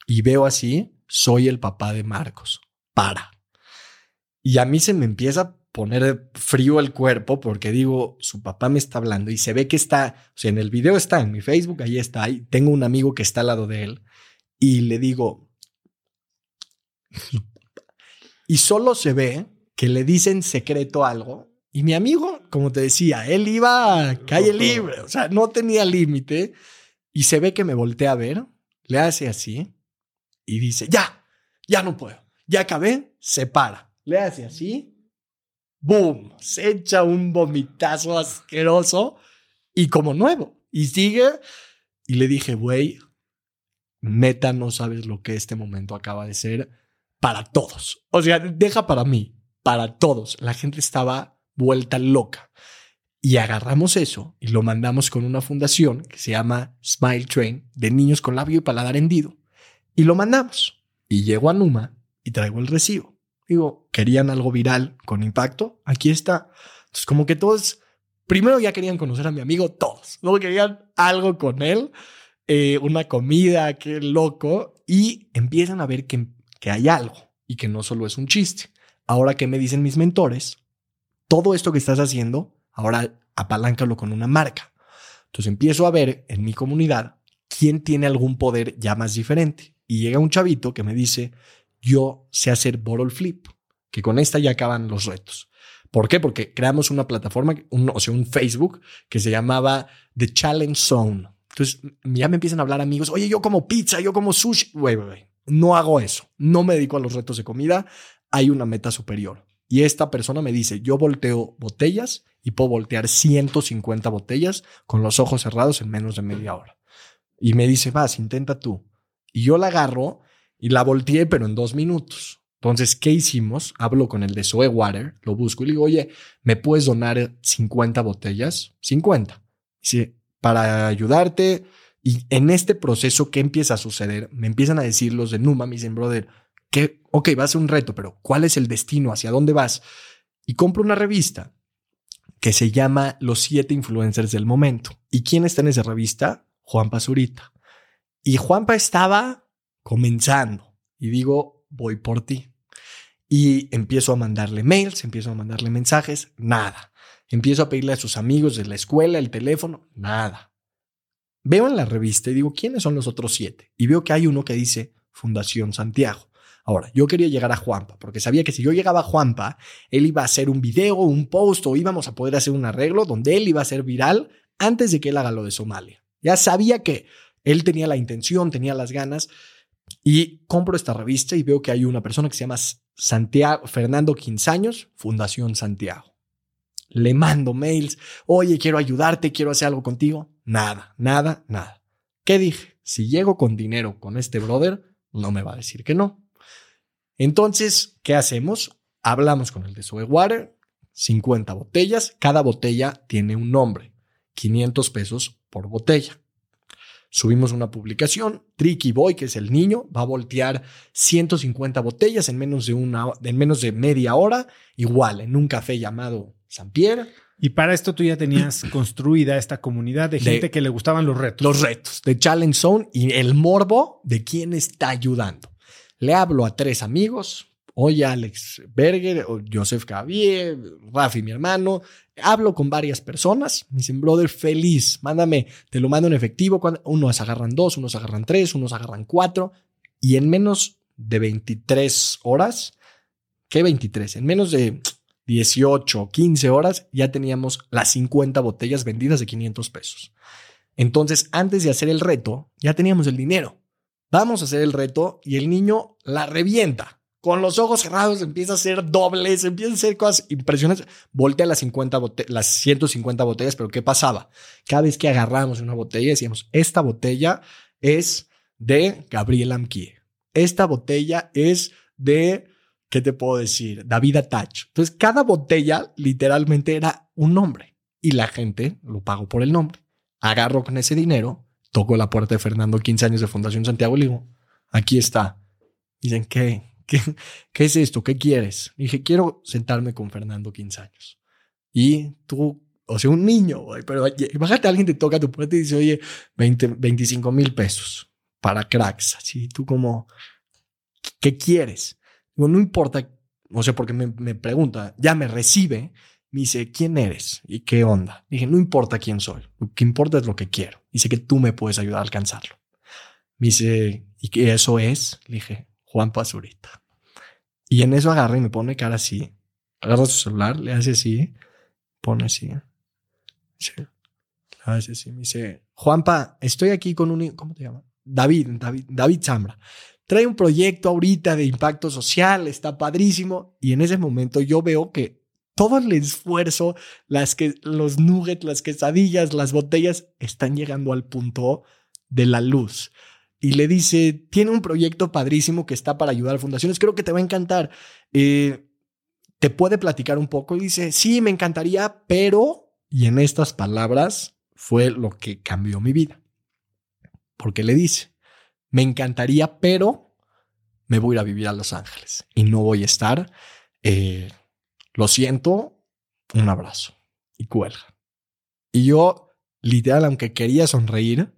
y veo así, soy el papá de Marcos, para. Y a mí se me empieza poner frío el cuerpo porque digo, su papá me está hablando y se ve que está, o sea, en el video está, en mi Facebook, ahí está, ahí tengo un amigo que está al lado de él y le digo, y solo se ve que le dicen secreto algo. Y mi amigo, como te decía, él iba a calle libre, o sea, no tenía límite. Y se ve que me voltea a ver, le hace así y dice, ya, ya no puedo, ya acabé, se para. Le hace así, boom, se echa un vomitazo asqueroso y como nuevo. Y sigue. Y le dije, güey, neta, no sabes lo que este momento acaba de ser para todos. O sea, deja para mí, para todos. La gente estaba vuelta loca. Y agarramos eso y lo mandamos con una fundación que se llama Smile Train de niños con labio y paladar hendido. Y lo mandamos. Y llego a Numa y traigo el recibo. Digo, querían algo viral con impacto. Aquí está. Entonces, como que todos, primero ya querían conocer a mi amigo, todos. Luego querían algo con él, eh, una comida, qué loco. Y empiezan a ver que que hay algo y que no solo es un chiste. Ahora que me dicen mis mentores, todo esto que estás haciendo, ahora apaláncalo con una marca. Entonces empiezo a ver en mi comunidad quién tiene algún poder ya más diferente. Y llega un chavito que me dice, yo sé hacer bottle flip, que con esta ya acaban los retos. ¿Por qué? Porque creamos una plataforma, o sea, un Facebook que se llamaba The Challenge Zone. Entonces ya me empiezan a hablar amigos, oye, yo como pizza, yo como sushi. Güey, güey, no hago eso, no me dedico a los retos de comida, hay una meta superior. Y esta persona me dice, yo volteo botellas y puedo voltear 150 botellas con los ojos cerrados en menos de media hora. Y me dice, vas, intenta tú. Y yo la agarro y la volteé, pero en dos minutos. Entonces, ¿qué hicimos? Hablo con el de Soe Water, lo busco y le digo, oye, ¿me puedes donar 50 botellas? 50. Dice, para ayudarte, y en este proceso, ¿qué empieza a suceder? Me empiezan a decir los de Numa, me dicen, brother, que, ok, va a ser un reto, pero ¿cuál es el destino? ¿Hacia dónde vas? Y compro una revista que se llama Los siete influencers del momento. ¿Y quién está en esa revista? Juan Pazurita. Y Juanpa estaba comenzando y digo, voy por ti. Y empiezo a mandarle mails, empiezo a mandarle mensajes, nada. Empiezo a pedirle a sus amigos de la escuela el teléfono, nada. Veo en la revista y digo, ¿quiénes son los otros siete? Y veo que hay uno que dice Fundación Santiago. Ahora, yo quería llegar a Juanpa, porque sabía que si yo llegaba a Juanpa, él iba a hacer un video, un post, o íbamos a poder hacer un arreglo donde él iba a ser viral antes de que él haga lo de Somalia. Ya sabía que él tenía la intención, tenía las ganas, y compro esta revista y veo que hay una persona que se llama Santiago, Fernando Quinzaños, Fundación Santiago le mando mails, oye, quiero ayudarte, quiero hacer algo contigo. Nada, nada, nada. ¿Qué dije? Si llego con dinero con este brother, no me va a decir que no. Entonces, ¿qué hacemos? Hablamos con el de Water, 50 botellas, cada botella tiene un nombre, 500 pesos por botella. Subimos una publicación, Tricky Boy, que es el niño, va a voltear 150 botellas en menos de una en menos de media hora, igual en un café llamado San Pierre. Y para esto tú ya tenías construida esta comunidad de gente que le gustaban los retos. Los retos de Challenge Zone y el morbo de quién está ayudando. Le hablo a tres amigos, oye Alex Berger, o Joseph Javier, Rafi, mi hermano. Hablo con varias personas. Me dicen, brother, feliz, mándame, te lo mando en efectivo. Unos agarran dos, unos agarran tres, unos agarran cuatro. Y en menos de 23 horas, ¿qué 23? En menos de 18 o 15 horas, ya teníamos las 50 botellas vendidas de 500 pesos. Entonces, antes de hacer el reto, ya teníamos el dinero. Vamos a hacer el reto y el niño la revienta. Con los ojos cerrados empieza a hacer dobles, empieza a hacer cosas impresionantes. Voltea las, 50 las 150 botellas, pero ¿qué pasaba? Cada vez que agarramos una botella decíamos, esta botella es de Gabriel Amkie. Esta botella es de ¿qué te puedo decir? David Attach. Entonces, cada botella literalmente era un nombre y la gente lo pagó por el nombre. Agarro con ese dinero, toco la puerta de Fernando, 15 años de Fundación Santiago, y aquí está. Dicen, ¿qué? ¿Qué, es esto? ¿Qué quieres? dije, quiero sentarme con Fernando 15 años. Y tú o sea, un niño, güey, pero imagínate, alguien te toca tu puerta y dice, oye, 20, 25 mil pesos para cracks, así, tú como, ¿qué quieres? Digo, no importa, o sea, porque me, me pregunta, ya me recibe, me dice, ¿quién eres? ¿Y qué onda? Dije, no importa quién soy, lo que importa es lo que quiero. Dice que tú me puedes ayudar a alcanzarlo. Me dice, ¿y qué eso es? Le dije, Juan Pazurita. Y en eso agarra y me pone cara así. Agarra su celular, le hace así, pone así. Sí. Le hace así. Me dice, Juanpa, estoy aquí con un... ¿Cómo te llama? David, David, David Zambra. Trae un proyecto ahorita de impacto social, está padrísimo. Y en ese momento yo veo que todo el esfuerzo, las que, los nuggets, las quesadillas, las botellas están llegando al punto de la luz. Y le dice, tiene un proyecto padrísimo que está para ayudar a fundaciones, creo que te va a encantar. Eh, ¿Te puede platicar un poco? Y dice, sí, me encantaría, pero... Y en estas palabras fue lo que cambió mi vida. Porque le dice, me encantaría, pero me voy a ir a vivir a Los Ángeles y no voy a estar... Eh, lo siento, un abrazo. Y cuelga. Y yo, literal, aunque quería sonreír,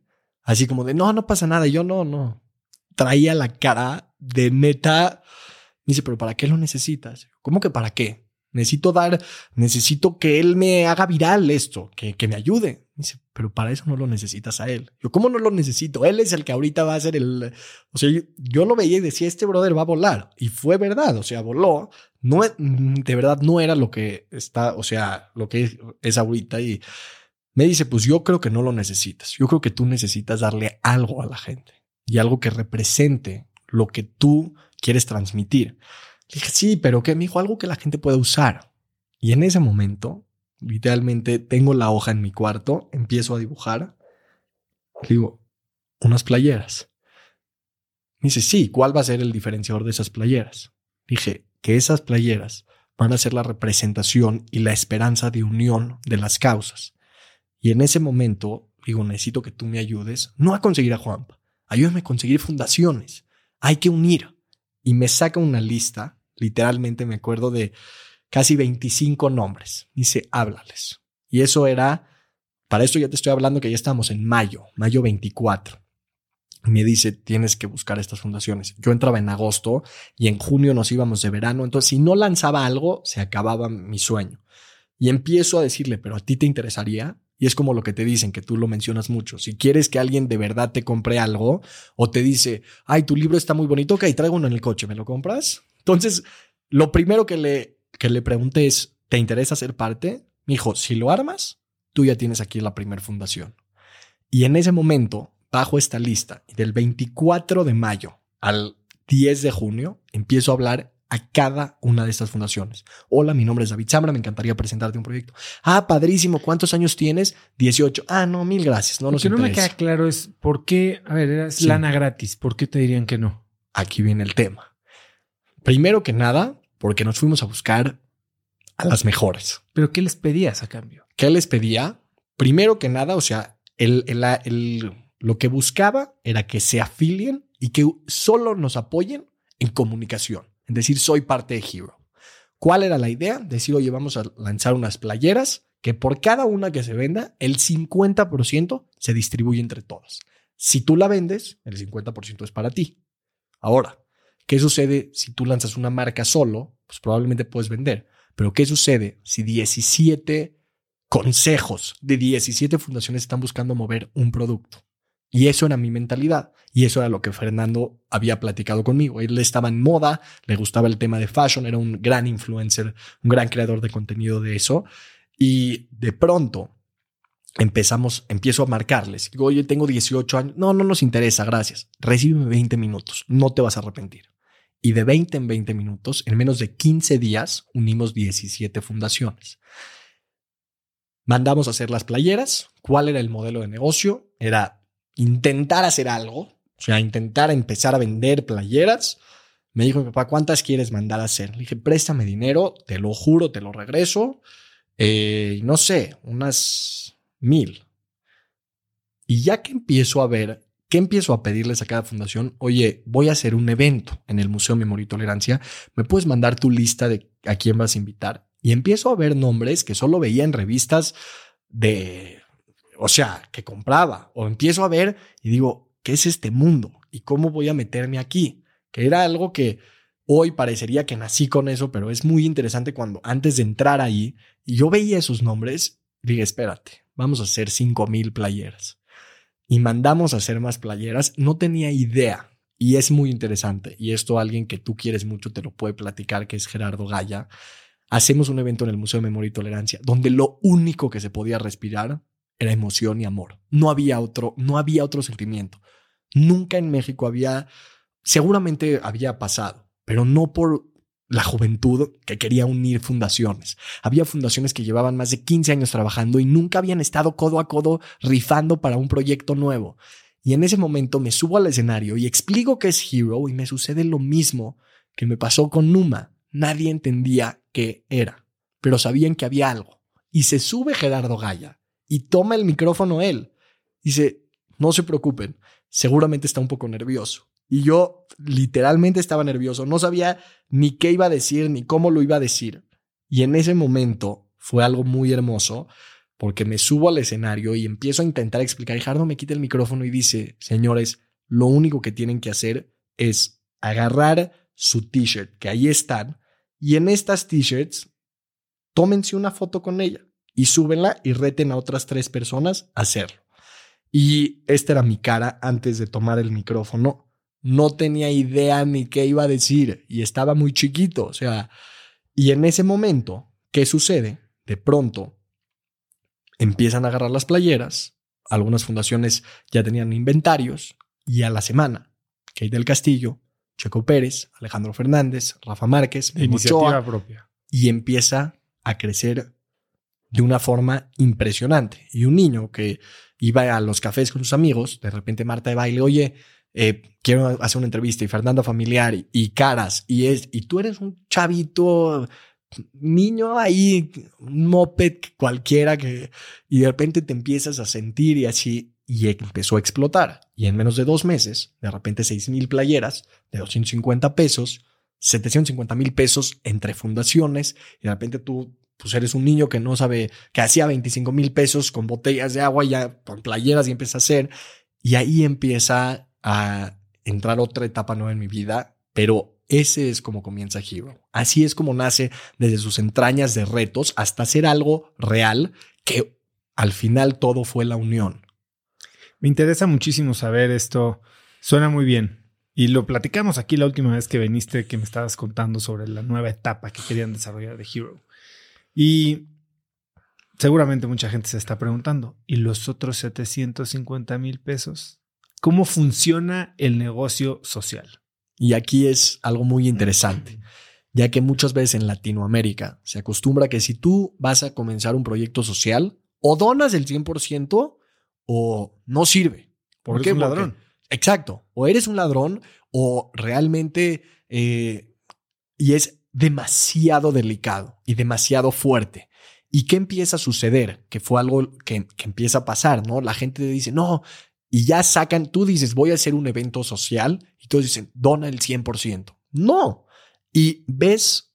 así como de, no, no pasa nada. Yo, no, no. Traía la cara de neta. Me dice, pero ¿para qué lo necesitas? ¿Cómo que para qué? Necesito dar, necesito que él me haga viral esto, que, que me ayude. Dice, pero para eso no lo necesitas a él. Yo, ¿cómo no lo necesito? Él es el que ahorita va a ser el. O sea, yo, lo veía y decía, este brother va a volar. Y fue verdad, o sea, voló. No, de verdad no era lo que está, o sea, lo que es, es ahorita. Y me dice, pues yo creo que no lo necesitas. Yo creo que tú necesitas darle algo a la gente y algo que represente lo que tú quieres transmitir. Le dije, sí, pero ¿qué? Me dijo algo que la gente pueda usar. Y en ese momento, literalmente, tengo la hoja en mi cuarto, empiezo a dibujar. Digo, unas playeras. Me dice, sí, ¿cuál va a ser el diferenciador de esas playeras? Dije, que esas playeras van a ser la representación y la esperanza de unión de las causas. Y en ese momento, digo, necesito que tú me ayudes, no a conseguir a Juanpa, ayúdame a conseguir fundaciones. Hay que unir. Y me saca una lista Literalmente me acuerdo de casi 25 nombres. Dice, háblales. Y eso era, para esto ya te estoy hablando que ya estamos en mayo, mayo 24. Me dice, tienes que buscar estas fundaciones. Yo entraba en agosto y en junio nos íbamos de verano. Entonces, si no lanzaba algo, se acababa mi sueño. Y empiezo a decirle, pero a ti te interesaría. Y es como lo que te dicen, que tú lo mencionas mucho. Si quieres que alguien de verdad te compre algo o te dice, ay, tu libro está muy bonito, ok, traigo uno en el coche, ¿me lo compras? Entonces, lo primero que le, que le pregunté es, ¿te interesa ser parte? Me dijo, si lo armas, tú ya tienes aquí la primera fundación. Y en ese momento, bajo esta lista, del 24 de mayo al 10 de junio, empiezo a hablar a cada una de estas fundaciones. Hola, mi nombre es David Zambra, me encantaría presentarte un proyecto. Ah, padrísimo, ¿cuántos años tienes? 18. Ah, no, mil gracias, no Lo que no me queda claro es por qué, a ver, es lana gratis, ¿por qué te dirían que no? Aquí viene el tema. Primero que nada, porque nos fuimos a buscar a las mejores. ¿Pero qué les pedías a cambio? ¿Qué les pedía? Primero que nada, o sea, el, lo que buscaba era que se afilien y que solo nos apoyen en comunicación. Es decir, soy parte de Hero. ¿Cuál era la idea? Decir, oye, vamos a lanzar unas playeras que por cada una que se venda, el 50% se distribuye entre todas. Si tú la vendes, el 50% es para ti. Ahora, ¿Qué sucede si tú lanzas una marca solo? Pues probablemente puedes vender. Pero ¿qué sucede si 17 consejos de 17 fundaciones están buscando mover un producto? Y eso era mi mentalidad. Y eso era lo que Fernando había platicado conmigo. Él estaba en moda, le gustaba el tema de fashion, era un gran influencer, un gran creador de contenido de eso. Y de pronto empezamos, empiezo a marcarles. Oye, tengo 18 años. No, no nos interesa, gracias. Recíbeme 20 minutos, no te vas a arrepentir y de 20 en 20 minutos, en menos de 15 días, unimos 17 fundaciones. Mandamos a hacer las playeras. ¿Cuál era el modelo de negocio? Era intentar hacer algo, o sea, intentar empezar a vender playeras. Me dijo papá, ¿cuántas quieres mandar a hacer? Le dije, préstame dinero, te lo juro, te lo regreso. Eh, no sé, unas mil. Y ya que empiezo a ver ¿Qué empiezo a pedirles a cada fundación? Oye, voy a hacer un evento en el Museo Memoria y Tolerancia. ¿Me puedes mandar tu lista de a quién vas a invitar? y empiezo a ver nombres que solo veía en revistas de, o sea, que compraba, o empiezo a ver y digo, ¿qué es este mundo? ¿Y cómo voy a meterme aquí? Que era algo que hoy parecería que nací con eso, pero es muy interesante cuando antes de entrar ahí, y yo veía esos nombres, dije, espérate, vamos a hacer 5000 playeras. Y mandamos a hacer más playeras. No tenía idea. Y es muy interesante. Y esto alguien que tú quieres mucho te lo puede platicar, que es Gerardo Gaya. Hacemos un evento en el Museo de Memoria y Tolerancia, donde lo único que se podía respirar era emoción y amor. No había otro, no había otro sentimiento. Nunca en México había, seguramente había pasado, pero no por la juventud que quería unir fundaciones. Había fundaciones que llevaban más de 15 años trabajando y nunca habían estado codo a codo rifando para un proyecto nuevo. Y en ese momento me subo al escenario y explico que es Hero y me sucede lo mismo que me pasó con Numa. Nadie entendía qué era, pero sabían que había algo. Y se sube Gerardo Gaya y toma el micrófono él. Dice, no se preocupen, seguramente está un poco nervioso. Y yo literalmente estaba nervioso, no sabía ni qué iba a decir, ni cómo lo iba a decir. Y en ese momento fue algo muy hermoso porque me subo al escenario y empiezo a intentar explicar. Y Jardo me quita el micrófono y dice, señores, lo único que tienen que hacer es agarrar su t-shirt, que ahí están, y en estas t-shirts, tómense una foto con ella y súbenla y reten a otras tres personas a hacerlo. Y esta era mi cara antes de tomar el micrófono. No tenía idea ni qué iba a decir y estaba muy chiquito. O sea, y en ese momento, ¿qué sucede? De pronto empiezan a agarrar las playeras. Algunas fundaciones ya tenían inventarios y a la semana, Kate del Castillo, Checo Pérez, Alejandro Fernández, Rafa Márquez, iniciativa propia. Y empieza a crecer de una forma impresionante. Y un niño que iba a los cafés con sus amigos, de repente Marta de baile, oye, eh, quiero hacer una entrevista y Fernando familiar y, caras y es y tú eres un chavito niño ahí un moped cualquiera que y de repente te empiezas a sentir y así y empezó a explotar y en menos de dos meses de repente seis mil playeras de 250 pesos 750 mil pesos entre fundaciones y de repente tú pues eres un niño que no sabe, que hacía 25 mil pesos con botellas de agua, ya con playeras y empieza a hacer. Y ahí empieza a entrar otra etapa nueva en mi vida, pero ese es como comienza Hero. Así es como nace desde sus entrañas de retos hasta hacer algo real que al final todo fue la unión. Me interesa muchísimo saber esto. Suena muy bien. Y lo platicamos aquí la última vez que viniste, que me estabas contando sobre la nueva etapa que querían desarrollar de Hero. Y seguramente mucha gente se está preguntando, ¿y los otros 750 mil pesos? ¿Cómo funciona el negocio social? Y aquí es algo muy interesante, ya que muchas veces en Latinoamérica se acostumbra que si tú vas a comenzar un proyecto social, o donas el 100% o no sirve. ¿Por qué? un ladrón. exacto. O eres un ladrón o realmente... Eh, y es demasiado delicado y demasiado fuerte. ¿Y qué empieza a suceder? Que fue algo que, empieza a pasar, ¿no? La gente dice, no, y ya sacan, tú dices, voy a hacer un evento social, y todos dicen, dona el 100%. No. Y ves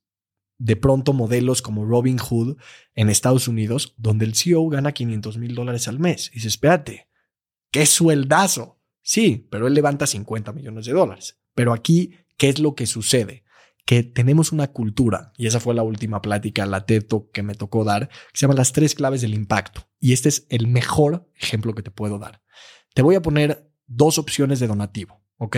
de pronto modelos como Robin Hood en Estados Unidos, donde el CEO gana 500 mil dólares al mes. Y dices, espérate, qué sueldazo. Sí, pero él levanta 50 millones de dólares. Pero aquí, ¿qué es lo que sucede? Que tenemos una cultura, y esa fue la última plática, la teto que me tocó dar, que se llama las tres claves del impacto. Y este es el mejor ejemplo que te puedo dar. Te voy a poner dos opciones de donativo, ¿ok?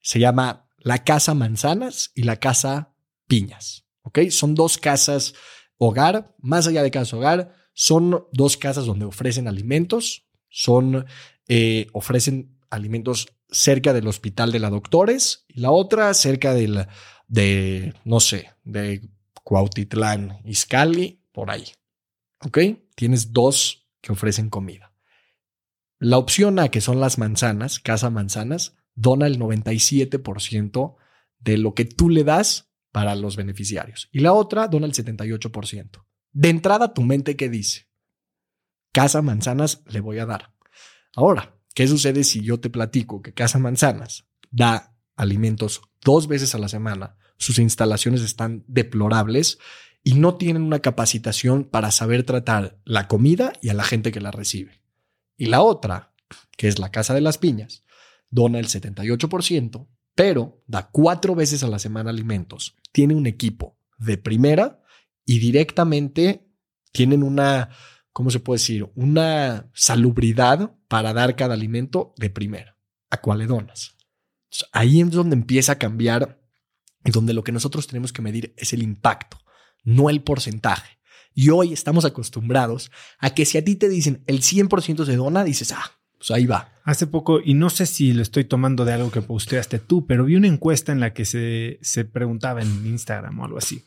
Se llama la casa manzanas y la casa piñas, ¿ok? Son dos casas hogar, más allá de casa hogar, son dos casas donde ofrecen alimentos, son, eh, ofrecen alimentos cerca del hospital de la doctores y la otra cerca del de, no sé, de Cuautitlán, Izcalli, por ahí. ¿Ok? Tienes dos que ofrecen comida. La opción A, que son las manzanas, casa manzanas, dona el 97% de lo que tú le das para los beneficiarios. Y la otra dona el 78%. De entrada, tu mente, ¿qué dice? Casa Manzanas le voy a dar. Ahora, ¿qué sucede si yo te platico que Casa Manzanas da alimentos dos veces a la semana sus instalaciones están deplorables y no tienen una capacitación para saber tratar la comida y a la gente que la recibe. Y la otra, que es la Casa de las Piñas, dona el 78%, pero da cuatro veces a la semana alimentos. Tiene un equipo de primera y directamente tienen una, ¿cómo se puede decir? Una salubridad para dar cada alimento de primera. ¿A cuál le donas? ahí es donde empieza a cambiar donde lo que nosotros tenemos que medir es el impacto, no el porcentaje. Y hoy estamos acostumbrados a que si a ti te dicen el 100% se dona, dices, ah, pues ahí va. Hace poco, y no sé si lo estoy tomando de algo que posteaste tú, pero vi una encuesta en la que se, se preguntaba en Instagram o algo así.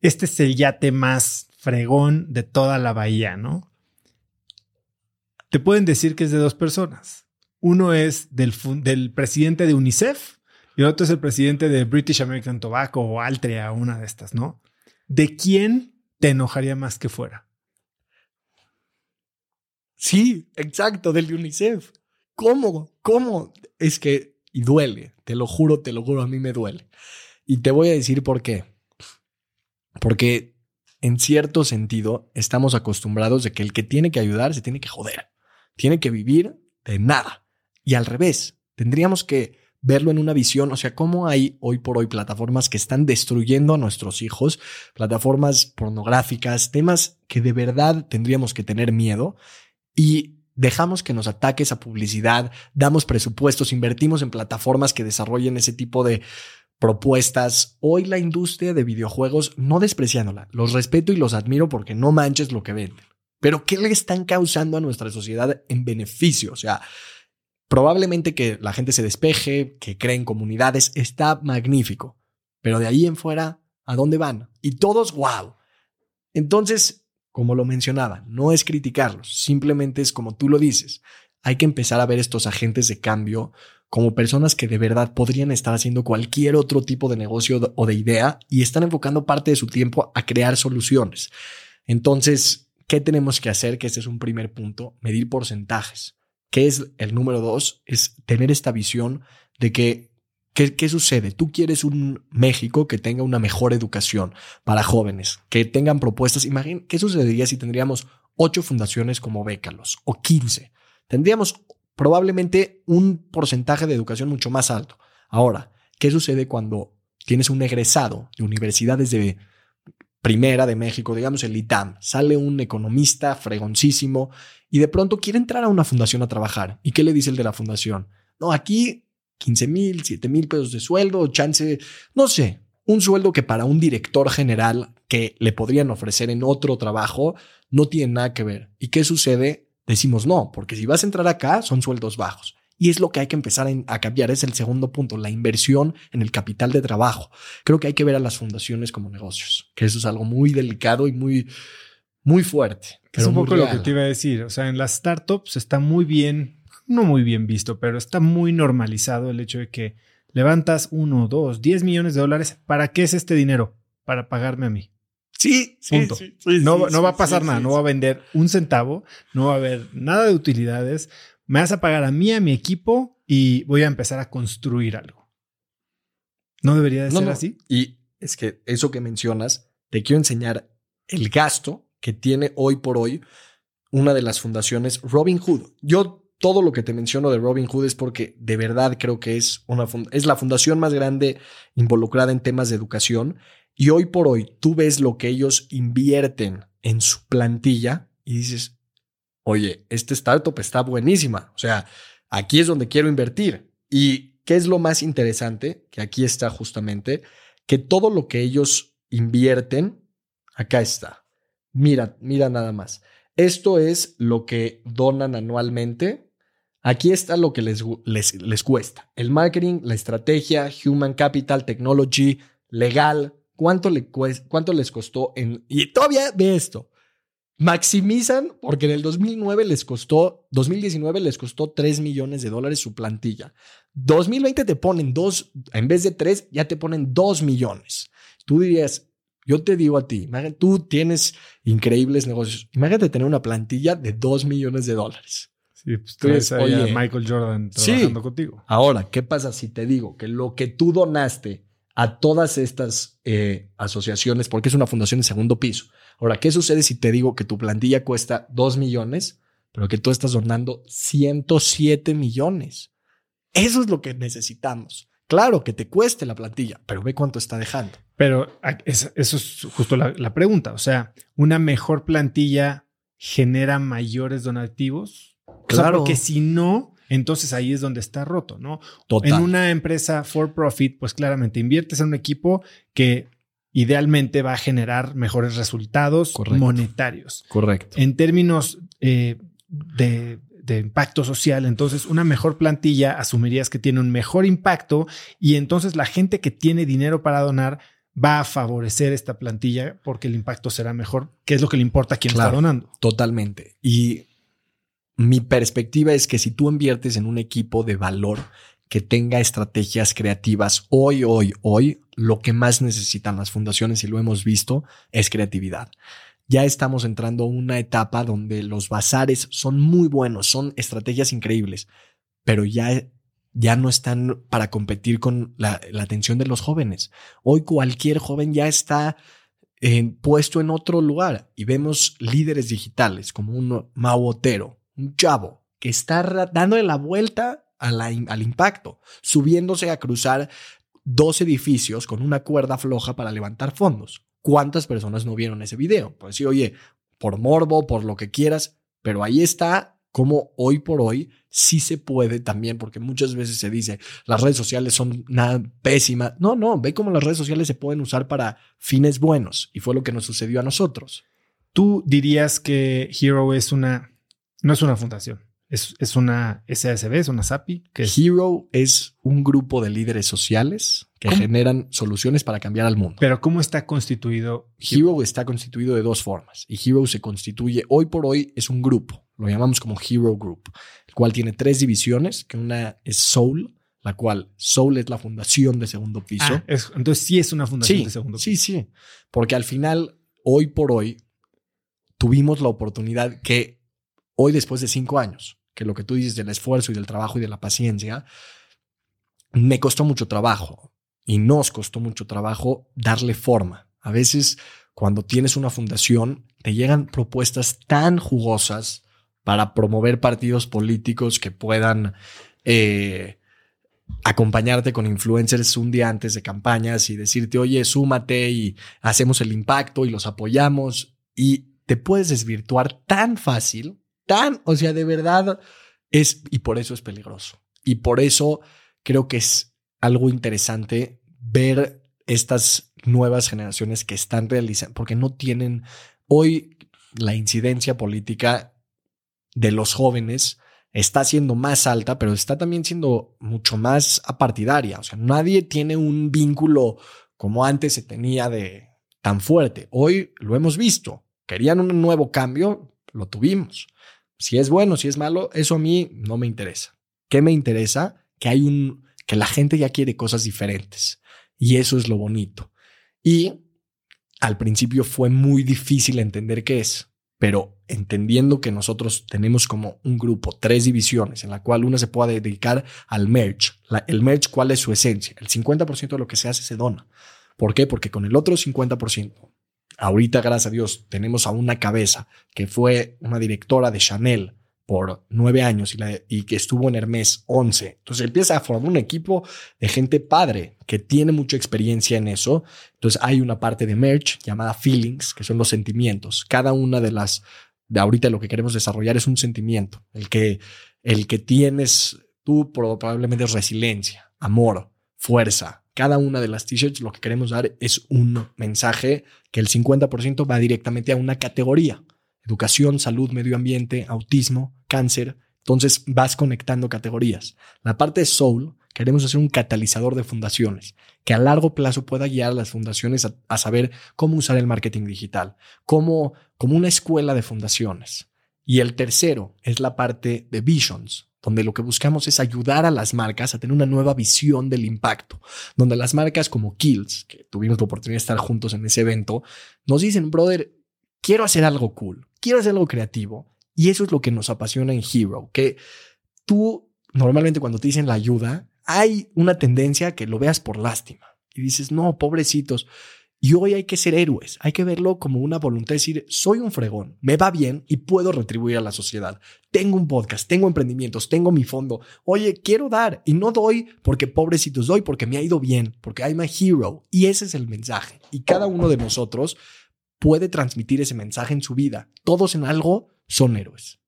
Este es el yate más fregón de toda la bahía, ¿no? Te pueden decir que es de dos personas. Uno es del, del presidente de UNICEF y el otro es el presidente de British American Tobacco o Altria, una de estas, ¿no? ¿De quién te enojaría más que fuera? Sí, exacto, del de UNICEF. ¿Cómo? ¿Cómo? Es que, y duele, te lo juro, te lo juro, a mí me duele. Y te voy a decir por qué. Porque en cierto sentido estamos acostumbrados de que el que tiene que ayudar se tiene que joder, tiene que vivir de nada. Y al revés, tendríamos que verlo en una visión, o sea, cómo hay hoy por hoy plataformas que están destruyendo a nuestros hijos, plataformas pornográficas, temas que de verdad tendríamos que tener miedo y dejamos que nos ataque esa publicidad, damos presupuestos, invertimos en plataformas que desarrollen ese tipo de propuestas. Hoy la industria de videojuegos, no despreciándola, los respeto y los admiro porque no manches lo que venden. Pero ¿qué le están causando a nuestra sociedad en beneficio? O sea, probablemente que la gente se despeje, que creen comunidades, está magnífico. Pero de ahí en fuera, ¿a dónde van? Y todos, wow. Entonces, como lo mencionaba, no es criticarlos, simplemente es como tú lo dices. Hay que empezar a ver estos agentes de cambio como personas que de verdad podrían estar haciendo cualquier otro tipo de negocio o de idea y están enfocando parte de su tiempo a crear soluciones. Entonces, ¿qué tenemos que hacer? Que este es un primer punto, medir porcentajes. ¿Qué es el número dos? Es tener esta visión de que, ¿qué, ¿qué, sucede? Tú quieres un México que tenga una mejor educación para jóvenes, que tengan propuestas. Imagínate, ¿qué sucedería si tendríamos ocho fundaciones como Bécalos o quince? Tendríamos probablemente un porcentaje de educación mucho más alto. Ahora, ¿qué sucede cuando tienes un egresado de universidades de primera de México, digamos el ITAM, sale un economista fregoncísimo y de pronto quiere entrar a una fundación a trabajar? ¿Y qué le dice el de la fundación? No, aquí 15 mil, 7 mil pesos de sueldo, chance, no sé, un sueldo que para un director general que le podrían ofrecer en otro trabajo no tiene nada que ver. ¿Y qué sucede? decimos no, porque si vas a entrar acá son sueldos bajos. Y es lo que hay que empezar a cambiar, es el segundo punto, la inversión en el capital de trabajo. Creo que hay que ver a las fundaciones como negocios, que eso es algo muy delicado y muy, muy fuerte. es un poco lo que te iba a decir, o sea, en las startups está muy bien, no muy bien visto, pero está muy normalizado el hecho de que levantas uno, dos, diez millones de dólares. ¿Para qué es este dinero? Para pagarme a mí. Sí, sí, no, no va a pasar nada, no va a vender un centavo, no va a haber nada de utilidades. Me vas a pagar a mí, a mi equipo y voy a empezar a construir algo. ¿No debería de ser así? Y es que eso que mencionas, te quiero enseñar el gasto que tiene hoy por hoy una de las fundaciones Robin Hood. Yo todo lo que te menciono de Robin Hood es porque de verdad creo que es, una, es la fundación más grande involucrada en temas de educación y hoy por hoy tú ves lo que ellos invierten en su plantilla y dices, oye, este startup está buenísima. O sea, aquí es donde quiero invertir. ¿Y qué es lo más interesante? Que aquí está justamente, que todo lo que ellos invierten, acá está. Mira, mira nada más. Esto es lo que donan anualmente. Aquí está lo que les, les, les cuesta. El marketing, la estrategia, human capital, technology, legal, ¿Cuánto, le ¿Cuánto les costó en... Y todavía ve esto. Maximizan porque en el 2009 les costó, 2019 les costó 3 millones de dólares su plantilla. 2020 te ponen 2, en vez de 3, ya te ponen 2 millones. Tú dirías, yo te digo a ti, tú tienes increíbles negocios. Imagínate tener una plantilla de 2 millones de dólares. Sí, pues tú eres Michael Jordan trabajando contigo. Ahora, ¿qué pasa si te digo que lo que tú donaste a todas estas eh, asociaciones, porque es una fundación de segundo piso. Ahora, ¿qué sucede si te digo que tu plantilla cuesta 2 millones, pero que tú estás donando 107 millones? Eso es lo que necesitamos. Claro que te cueste la plantilla, pero ve cuánto está dejando. Pero eso es justo la, pregunta. O sea, ¿una mejor plantilla genera mayores donativos? Claro. que si no, entonces ahí es donde está roto, ¿no? En una empresa for profit, pues claramente inviertes en un equipo que idealmente va a generar mejores resultados monetarios. Correcto. En términos eh, de de impacto social, entonces una mejor plantilla asumirías que tiene un mejor impacto y entonces la gente que tiene dinero para donar va a favorecer esta plantilla porque el impacto será mejor, que es lo que le importa a quien está donando. Totalmente. Y mi perspectiva es que si tú inviertes en un equipo de valor que tenga estrategias creativas hoy, hoy, hoy, lo que más necesitan las fundaciones, y lo hemos visto, es creatividad ya estamos entrando a una etapa donde los bazares son muy buenos, son estrategias increíbles, pero ya, ya no están para competir con la, atención de los jóvenes. Hoy cualquier joven ya está puesto en otro lugar y vemos líderes digitales como un Mau Otero, un chavo que está dándole la vuelta al impacto, subiéndose a cruzar dos edificios con una cuerda floja para levantar fondos. ¿Cuántas personas no vieron ese video? Pues sí, oye, por morbo, por lo que quieras, pero ahí está como hoy por hoy sí se puede también, porque muchas veces se dice las redes sociales son nada pésimas. No, no, ve cómo las redes sociales se pueden usar para fines buenos y fue lo que nos sucedió a nosotros. Tú dirías que Hero es una, no es una fundación, es, es una SASB, es una SAPI. Que Hero es un grupo de líderes sociales que generan soluciones para cambiar al mundo. Pero ¿cómo está constituido? Hero? está constituido de dos formas y Hero se constituye, hoy por hoy es un grupo, lo llamamos como Hero Group, el cual tiene tres divisiones, que una es Soul, la cual Soul es la fundación de segundo piso. Ah, entonces sí es una fundación de segundo piso. Sí, sí, porque al final, hoy por hoy, tuvimos la oportunidad que hoy después de cinco años, que lo que tú dices del esfuerzo y del trabajo y de la paciencia, me costó mucho trabajo y nos costó mucho trabajo darle forma. A veces cuando tienes una fundación te llegan propuestas tan jugosas para promover partidos políticos que puedan eh, acompañarte con influencers un día antes de campañas y decirte, oye, súmate y hacemos el impacto y los apoyamos y te puedes desvirtuar tan fácil, o sea, de verdad es, y por eso es peligroso. Y por eso creo que es algo interesante ver estas nuevas generaciones que están realizando, porque no tienen hoy la incidencia política de los jóvenes está siendo más alta, pero está también siendo mucho más apartidaria. O sea, nadie tiene un vínculo como antes se tenía de tan fuerte. Hoy lo hemos visto. Querían un nuevo cambio, lo tuvimos. Si es bueno, si es malo, eso a mí no me interesa. ¿Qué me interesa? Que hay un que la gente ya quiere cosas diferentes. Y eso es lo bonito. Y al principio fue muy difícil entender qué es, pero entendiendo que nosotros tenemos como un grupo, tres divisiones, en la cual una se puede dedicar al merch. el merch, ¿cuál es su esencia? El 50% de lo que se hace se dona. ¿Por qué? Porque con el otro 50%, ahorita, gracias a Dios, tenemos a una cabeza que fue una directora de Chanel, por nueve años y, que estuvo en Hermes 11. Entonces empieza a formar un equipo de gente padre que tiene mucha experiencia en eso. Entonces hay una parte de merch llamada feelings, que son los sentimientos. Cada una de las, de ahorita lo que queremos desarrollar es un sentimiento. El que, el que tienes tú probablemente es resiliencia, amor, fuerza. Cada una de las t-shirts lo que queremos dar es un mensaje que el 50% va directamente a una categoría educación, salud, medio ambiente, autismo, cáncer. Entonces vas conectando categorías. La parte de Soul, queremos hacer un catalizador de fundaciones que a largo plazo pueda guiar a las fundaciones a, saber cómo usar el marketing digital, como, como una escuela de fundaciones. Y el tercero es la parte de Visions, donde lo que buscamos es ayudar a las marcas a tener una nueva visión del impacto, donde las marcas como Kills, que tuvimos la oportunidad de estar juntos en ese evento, nos dicen, brother, quiero hacer algo cool, quiero hacer algo creativo. Y eso es lo que nos apasiona en Hero, que tú normalmente cuando te dicen la ayuda, hay una tendencia que lo veas por lástima. y dices, no, pobrecitos. Y hoy hay que ser héroes, hay que verlo como una voluntad de decir, soy un fregón, me va bien y puedo retribuir a la sociedad. Tengo un podcast, tengo emprendimientos, tengo mi fondo. Oye, quiero dar y no doy porque pobrecitos, doy porque me ha ido bien, porque I'm a hero. Y ese es el mensaje. Y cada uno de nosotros puede transmitir ese mensaje en su vida. Todos en algo son héroes.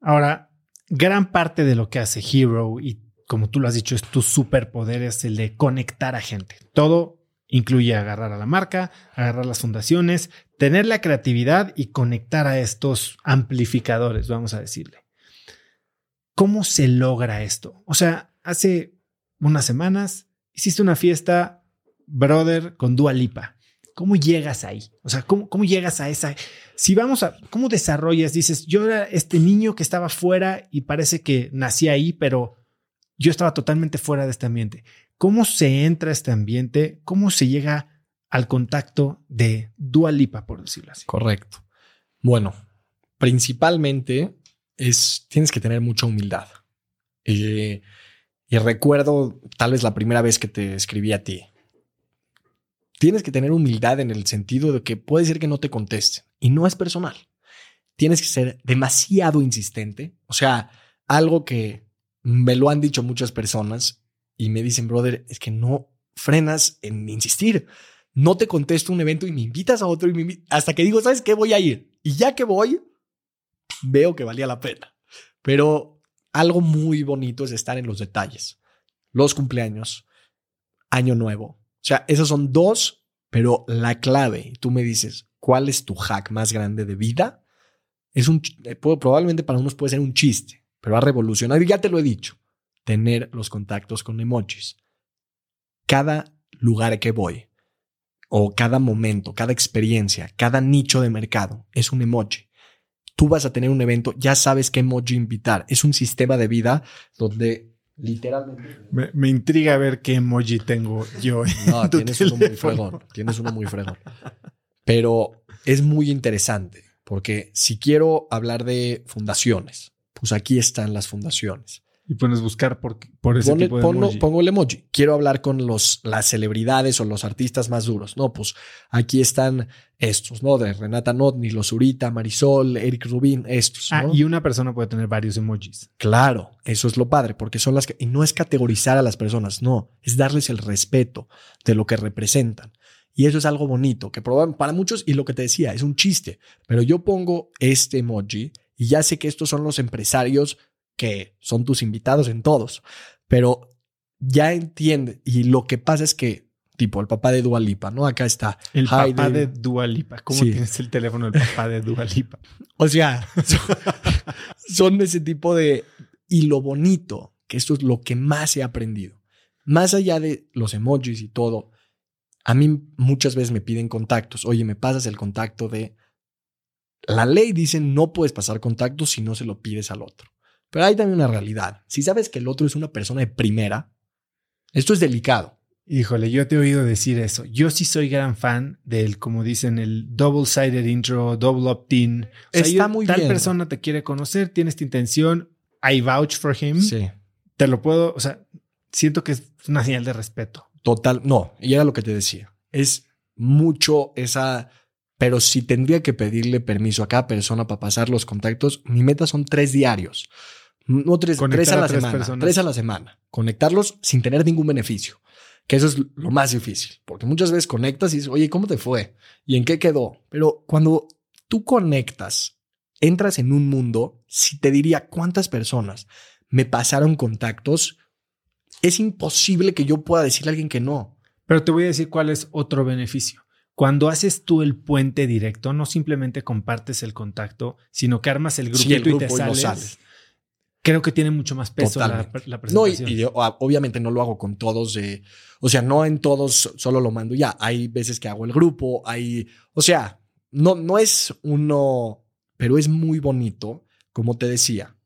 Ahora, gran parte de lo que hace Hero y como tú lo has dicho, es tu superpoder, es el de conectar a gente. Todo Incluye agarrar a la marca, agarrar las fundaciones, tener la creatividad y conectar a estos amplificadores, vamos a decirle. ¿Cómo se logra esto? O sea, hace unas semanas hiciste una fiesta, brother, con Dua Lipa. ¿Cómo llegas ahí? O sea, ¿cómo, ¿cómo, llegas a esa? Si vamos a, ¿cómo desarrollas? Dices, yo era este niño que estaba fuera y parece que nací ahí, pero yo estaba totalmente fuera de este ambiente. ¿Cómo se entra a este ambiente? ¿Cómo se llega al contacto de Dualipa, por decirlo así? Correcto. Bueno, principalmente es, tienes que tener mucha humildad. y recuerdo tal vez la primera vez que te escribí a ti. Tienes que tener humildad en el sentido de que puede ser que no te contesten y no es personal. Tienes que ser demasiado insistente. O sea, algo que me lo han dicho muchas personas y me dicen, brother, es que no frenas en insistir. No te contesto un evento y me invitas a otro y hasta que digo, ¿sabes qué? Voy a ir. Y ya que voy, veo que valía la pena. Pero algo muy bonito es estar en los detalles. Los cumpleaños, año nuevo. O sea, esos son dos, pero la clave, tú me dices, ¿cuál es tu hack más grande de vida? Es un, eh, probablemente para unos puede ser un chiste, pero ha revolucionado. Y ya te lo he dicho tener los contactos con emojis. Cada lugar que voy, o cada momento, cada experiencia, cada nicho de mercado es un emoji. Tú vas a tener un evento, ya sabes qué emoji invitar. Es un sistema de vida donde literalmente... Me, intriga ver qué emoji tengo yo. No, tienes uno muy fregón. Tienes uno muy fregón. Pero es muy interesante porque si quiero hablar de fundaciones, pues aquí están las fundaciones. Y pones buscar por, por ese tipo de emoji. Pongo el emoji. Quiero hablar con los, las celebridades o los artistas más duros. No, pues aquí están estos, ¿no? De Renata Notni, Los Urita, Marisol, Eric Rubin, estos. Ah, y una persona puede tener varios emojis. Claro, eso es lo padre, porque son las que. Y no es categorizar a las personas, no, es darles el respeto de lo que representan. Y eso es algo bonito, que para muchos, y lo que te decía, es un chiste, pero yo pongo este emoji y ya sé que estos son los empresarios que son tus invitados en todos, pero ya entiende. Y lo que pasa es que, tipo, el papá de Dualipa, ¿no? Acá está. El papá de Dualipa. ¿Cómo tienes el teléfono del papá de Dualipa? o sea, son, ese tipo de. Y lo bonito, que esto es lo que más he aprendido. Más allá de los emojis y todo, a mí muchas veces me piden contactos. Oye, me pasas el contacto de. La ley dice no puedes pasar contactos si no se lo pides al otro. Pero hay también una realidad. Si sabes que el otro es una persona de primera, esto es delicado. Híjole, yo te he oído decir eso. Yo sí soy gran fan del, como dicen, el double-sided intro, double opt-in. Está muy tal persona te quiere conocer, tiene esta intención, I vouch for him. Sí. Te lo puedo, o sea, siento que es una señal de respeto. Total, no, y era lo que te decía. Es mucho esa pero si tendría que pedirle permiso a cada persona para pasar los contactos, mi meta son tres diarios. No tres, tres a la semana. Tres a la semana. Conectarlos sin tener ningún beneficio. Que eso es lo más difícil. Porque muchas veces conectas y dices, oye, ¿cómo te fue? ¿Y en qué quedó? Pero cuando tú conectas, entras en un mundo, si te diría cuántas personas me pasaron contactos, es imposible que yo pueda decirle a alguien que no. Pero te voy a decir cuál es otro beneficio. Cuando haces tú el puente directo, no simplemente compartes el contacto, sino que armas el grupito y te sales creo que tiene mucho más peso la, presentación. No, y, ah, obviamente no lo hago con todos de, o sea, no en todos solo lo mando ya. Hay veces que hago el grupo, hay, o sea, no, no es uno, pero es muy bonito, como te decía.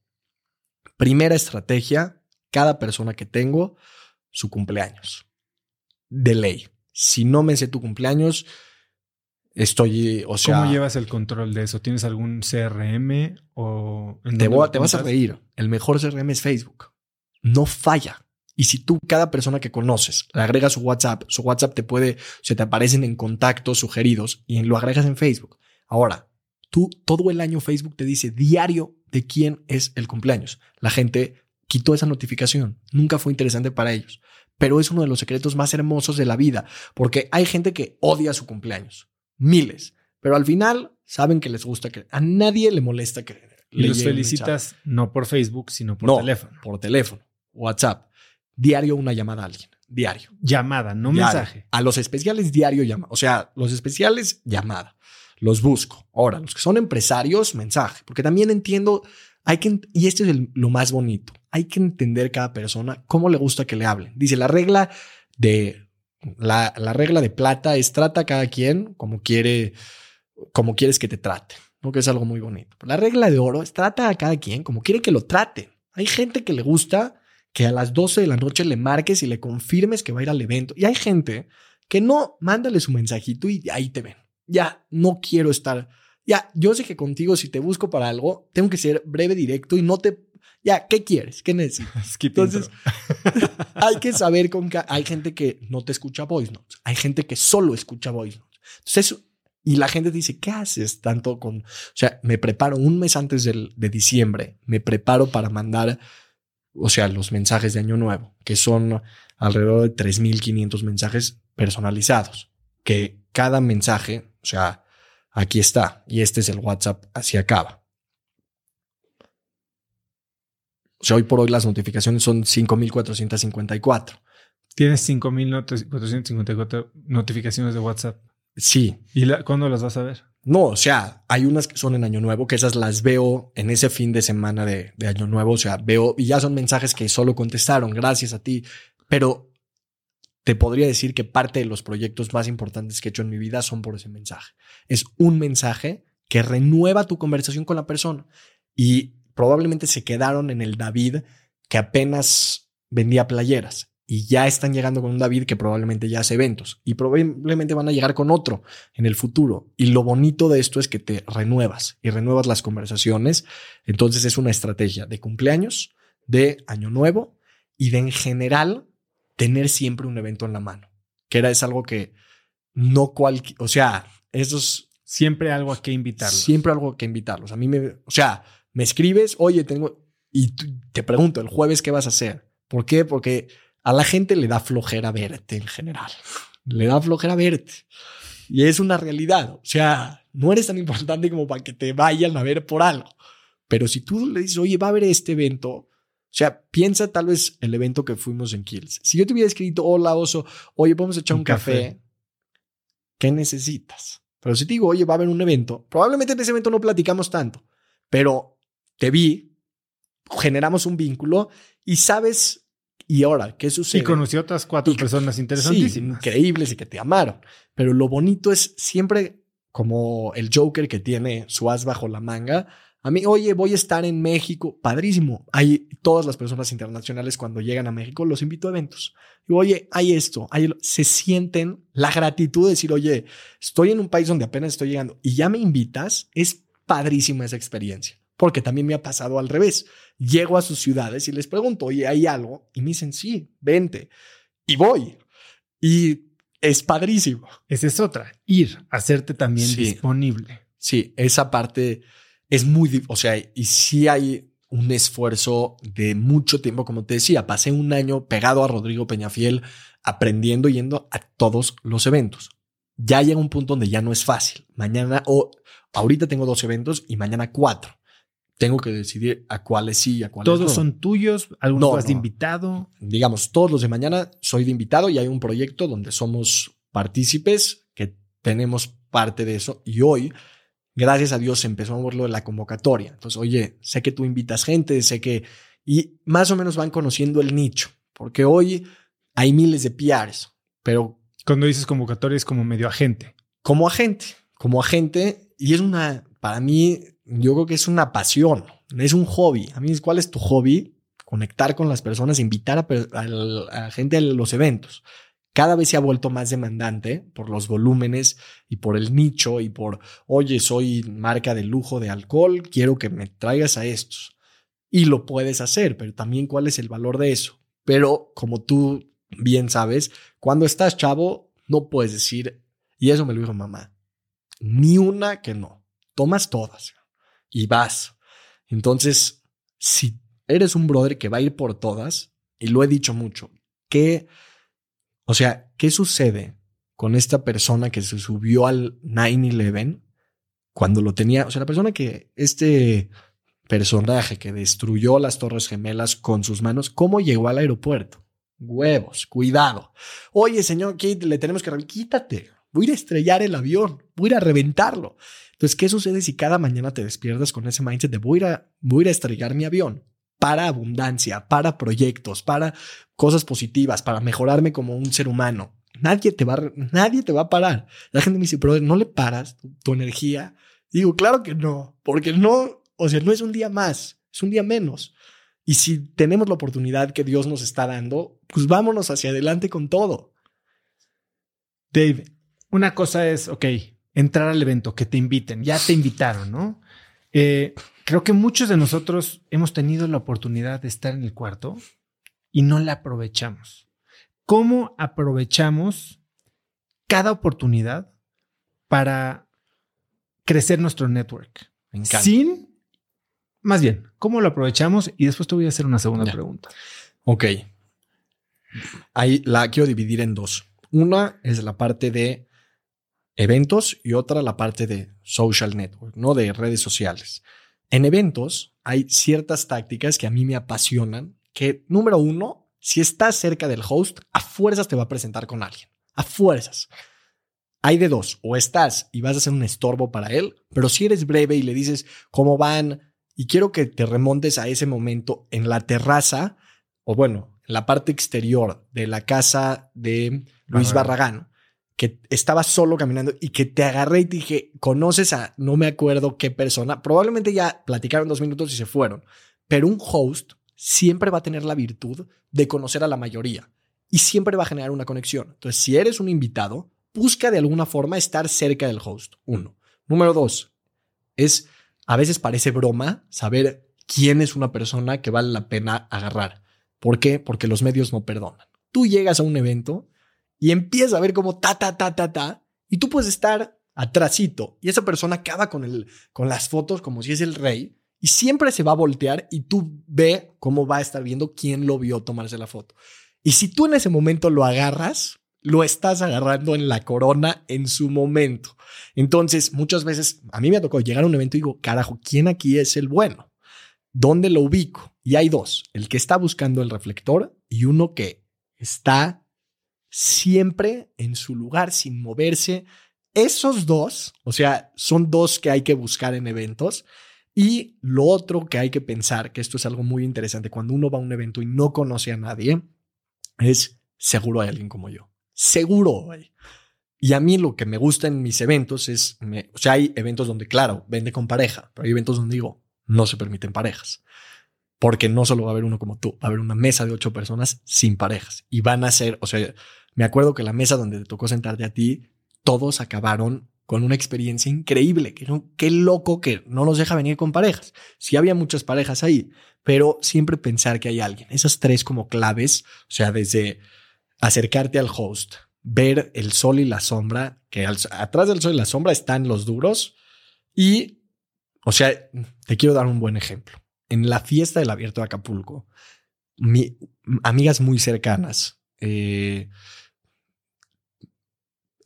Primera estrategia, cada persona que tengo, su cumpleaños. De ley. Si no me sé tu cumpleaños, Estoy, o sea. ¿Cómo llevas el control de eso? ¿Tienes algún CRM o.? te, te vas a reír. El mejor CRM es Facebook. No falla. Y si tú, cada persona que conoces, le agregas su WhatsApp, su WhatsApp te puede, se te aparecen en contactos sugeridos y lo agregas en Facebook. Ahora, tú todo el año Facebook te dice diario de quién es el cumpleaños. La gente quitó esa notificación. Nunca fue interesante para ellos. Pero es uno de los secretos más hermosos de la vida, porque hay gente que odia su cumpleaños. Miles. Pero al final saben que les gusta que a nadie le molesta que y los felicitas no por Facebook, sino por teléfono. Por teléfono, WhatsApp. Diario una llamada a alguien. Diario. Llamada, no mensaje. A los especiales diario llamada. O sea, los especiales llamada. Los busco. Ahora, los que son empresarios, mensaje. Porque también entiendo, hay que, y esto es lo más bonito, hay que entender cada persona cómo le gusta que le hablen. Dice, la regla de, la, la regla de plata es trata a cada quien como quiere, como quieres que te trate. ¿no? Que es algo muy bonito. La regla de oro es trata a cada quien como quiere que lo trate. Hay gente que le gusta que a las 12 de la noche le marques y le confirmes que va a ir al evento. Y hay gente que no, mándale su mensajito y ahí te ven. Ya, no quiero estar. Ya, yo sé que contigo, si te busco para algo, tengo que ser breve, directo y no te. Ya, ¿qué quieres? ¿Qué necesitas? Entonces, hay que saber con que hay gente que no te escucha voice notes. Hay gente que solo escucha voice notes. Entonces, y la gente dice, ¿qué haces tanto con...? O sea, me preparo un mes antes del, de diciembre, me preparo para mandar, o sea, los mensajes de Año Nuevo, que son alrededor de 3.500 mensajes personalizados, que cada mensaje, o sea, aquí está, y este es el WhatsApp, así acaba. O sea, hoy por hoy las notificaciones son 5.454. Tienes 5.454 notificaciones de WhatsApp. Sí. ¿Y cuándo las vas a ver? No, o sea, hay unas que son en Año Nuevo, que esas las veo en ese fin de semana de, Año Nuevo. O sea, veo y ya son mensajes que solo contestaron, gracias a ti. Pero te podría decir que parte de los proyectos más importantes que he hecho en mi vida son por ese mensaje. Es un mensaje que renueva tu conversación con la persona. Y probablemente se quedaron en el David que apenas vendía playeras y ya están llegando con un David que probablemente ya hace eventos y probablemente van a llegar con otro en el futuro. Y lo bonito de esto es que te renuevas y renuevas las conversaciones. Entonces es una estrategia de cumpleaños, de año nuevo y de en general tener siempre un evento en la mano, que era es algo que no cualquier, o sea, esos siempre algo a que invitarlos. Siempre algo a que invitarlos. A mí me, o sea, me escribes, oye, tengo y te pregunto, el jueves qué vas a hacer? ¿Por qué? Porque a la gente le da flojera verte en general. Le da flojera verte. Y es una realidad. O sea, no eres tan importante como para que te vayan a ver por algo. Pero si tú le dices, oye, va a haber este evento, o sea, piensa tal vez el evento que fuimos en Kills. Si yo te hubiera escrito, hola oso, oye, vamos a echar un, café. ¿qué necesitas? Pero si te digo, oye, va a haber un evento, probablemente en ese evento no platicamos tanto, pero te vi, generamos un vínculo y sabes y ahora, ¿qué sucede? Y conocí otras cuatro personas interesantísimas. increíbles y que te amaron. Pero lo bonito es siempre como el Joker que tiene su as bajo la manga. A mí, oye, voy a estar en México. Padrísimo. Hay todas las personas internacionales cuando llegan a México, los invito a eventos. Y oye, hay esto. Hay, se sienten la gratitud de decir, oye, estoy en un país donde apenas estoy llegando y ya me invitas. Es padrísima esa experiencia porque también me ha pasado al revés. Llego a sus ciudades y les pregunto, oye, ¿hay algo? Y me dicen, sí, vente. Y voy. Y es padrísimo. Esa es otra, ir, hacerte también disponible. Sí, esa parte es muy, o sea, y sí hay un esfuerzo de mucho tiempo, como te decía, pasé un año pegado a Rodrigo Peñafiel, aprendiendo yendo a todos los eventos. Ya llega un punto donde ya no es fácil. Mañana o ahorita tengo dos eventos y mañana cuatro tengo que decidir a cuáles sí y a cuáles no. ¿Todos son tuyos? ¿Algunos vas de invitado? Digamos, todos los de mañana soy de invitado y hay un proyecto donde somos partícipes que tenemos parte de eso. Y hoy, gracias a Dios, empezó a moverlo de la convocatoria. Entonces, oye, sé que tú invitas gente, sé que... Y más o menos van conociendo el nicho, porque hoy hay miles de PRs, pero... Cuando dices convocatoria es como medio agente. Como agente, como agente. Y es una, para mí, yo creo que es una pasión, es un hobby. A mí, ¿cuál es tu hobby? Conectar con las personas, invitar a, la gente a los eventos. Cada vez se ha vuelto más demandante por los volúmenes y por el nicho y por, oye, soy marca de lujo de alcohol, quiero que me traigas a estos. Y lo puedes hacer, pero también cuál es el valor de eso. Pero como tú bien sabes, cuando estás chavo, no puedes decir, y eso me lo dijo mamá, ni una que no. Tomas todas y vas. Entonces, si eres un brother que va a ir por todas, y lo he dicho mucho, ¿qué, o sea, qué sucede con esta persona que se subió al 9-11 cuando lo tenía? O sea, la persona que, este personaje que destruyó las Torres Gemelas con sus manos, ¿cómo llegó al aeropuerto? Huevos, cuidado. Oye, señor Kate, le tenemos que... Quítate, voy a a estrellar el avión, voy a ir a reventarlo. Entonces, ¿qué sucede si cada mañana te despiertas con ese mindset de voy a voy a, estrellar mi avión? Para abundancia, para proyectos, para cosas positivas, para mejorarme como un ser humano. Nadie te va, a, nadie te va a parar. La gente me dice, pero no le paras tu, tu energía. digo, claro que no, porque no, o sea, no es un día más, es un día menos. Y si tenemos la oportunidad que Dios nos está dando, pues vámonos hacia adelante con todo. Dave, una cosa es, ok, entrar al evento, que te inviten, ya te invitaron, ¿no? Eh, creo que muchos de nosotros hemos tenido la oportunidad de estar en el cuarto y no la aprovechamos. ¿Cómo aprovechamos cada oportunidad para crecer nuestro network? Sin, más bien, ¿cómo lo aprovechamos? Y después te voy a hacer una segunda ya. pregunta. Ok. Ahí la quiero dividir en dos. Una es la parte de eventos y otra la parte de social network, ¿no? De redes sociales. En eventos hay ciertas tácticas que a mí me apasionan, que número uno, si estás cerca del host, a fuerzas te va a presentar con alguien, a fuerzas. Hay de dos, o estás y vas a ser un estorbo para él, pero si eres breve y le dices cómo van y quiero que te remontes a ese momento en la terraza, o bueno, en la parte exterior de la casa de Luis Barragán que estaba solo caminando y que te agarré y te dije, conoces a no me acuerdo qué persona, probablemente ya platicaron dos minutos y se fueron, pero un host siempre va a tener la virtud de conocer a la mayoría y siempre va a generar una conexión. Entonces, si eres un invitado, busca de alguna forma estar cerca del host. Uno. Número dos, es, a veces parece broma saber quién es una persona que vale la pena agarrar. ¿Por qué? Porque los medios no perdonan. Tú llegas a un evento y empieza a ver como ta, ta, ta, ta, ta, y tú puedes estar atrasito y esa persona acaba con, el, con las fotos como si es el rey y siempre se va a voltear y tú ve cómo va a estar viendo quién lo vio tomarse la foto. Y si tú en ese momento lo agarras, lo estás agarrando en la corona en su momento. Entonces, muchas veces a mí me ha tocado llegar a un evento y digo, carajo, ¿quién aquí es el bueno? ¿Dónde lo ubico? Y hay dos, el que está buscando el reflector y uno que está siempre en su lugar sin moverse. Esos dos, o sea, son dos que hay que buscar en eventos. Y lo otro que hay que pensar, que esto es algo muy interesante, cuando uno va a un evento y no conoce a nadie, es seguro hay alguien como yo. Seguro. Y a mí lo que me gusta en mis eventos es, o sea, hay eventos donde, claro, vende con pareja, pero hay eventos donde digo, no se permiten parejas. Porque no solo va a haber uno como tú, va a haber una mesa de ocho personas sin parejas. Y van a ser, o sea, me acuerdo que la mesa donde te tocó sentarte a ti, todos acabaron con una experiencia increíble. Que qué loco que no nos deja venir con parejas. Sí había muchas parejas ahí, pero siempre pensar que hay alguien. Esas tres como claves, o sea, desde acercarte al host, ver el sol y la sombra, que atrás del sol y la sombra están los duros. Y, o sea, te quiero dar un buen ejemplo. En la fiesta del abierto de Acapulco, mi, amigas muy cercanas, eh,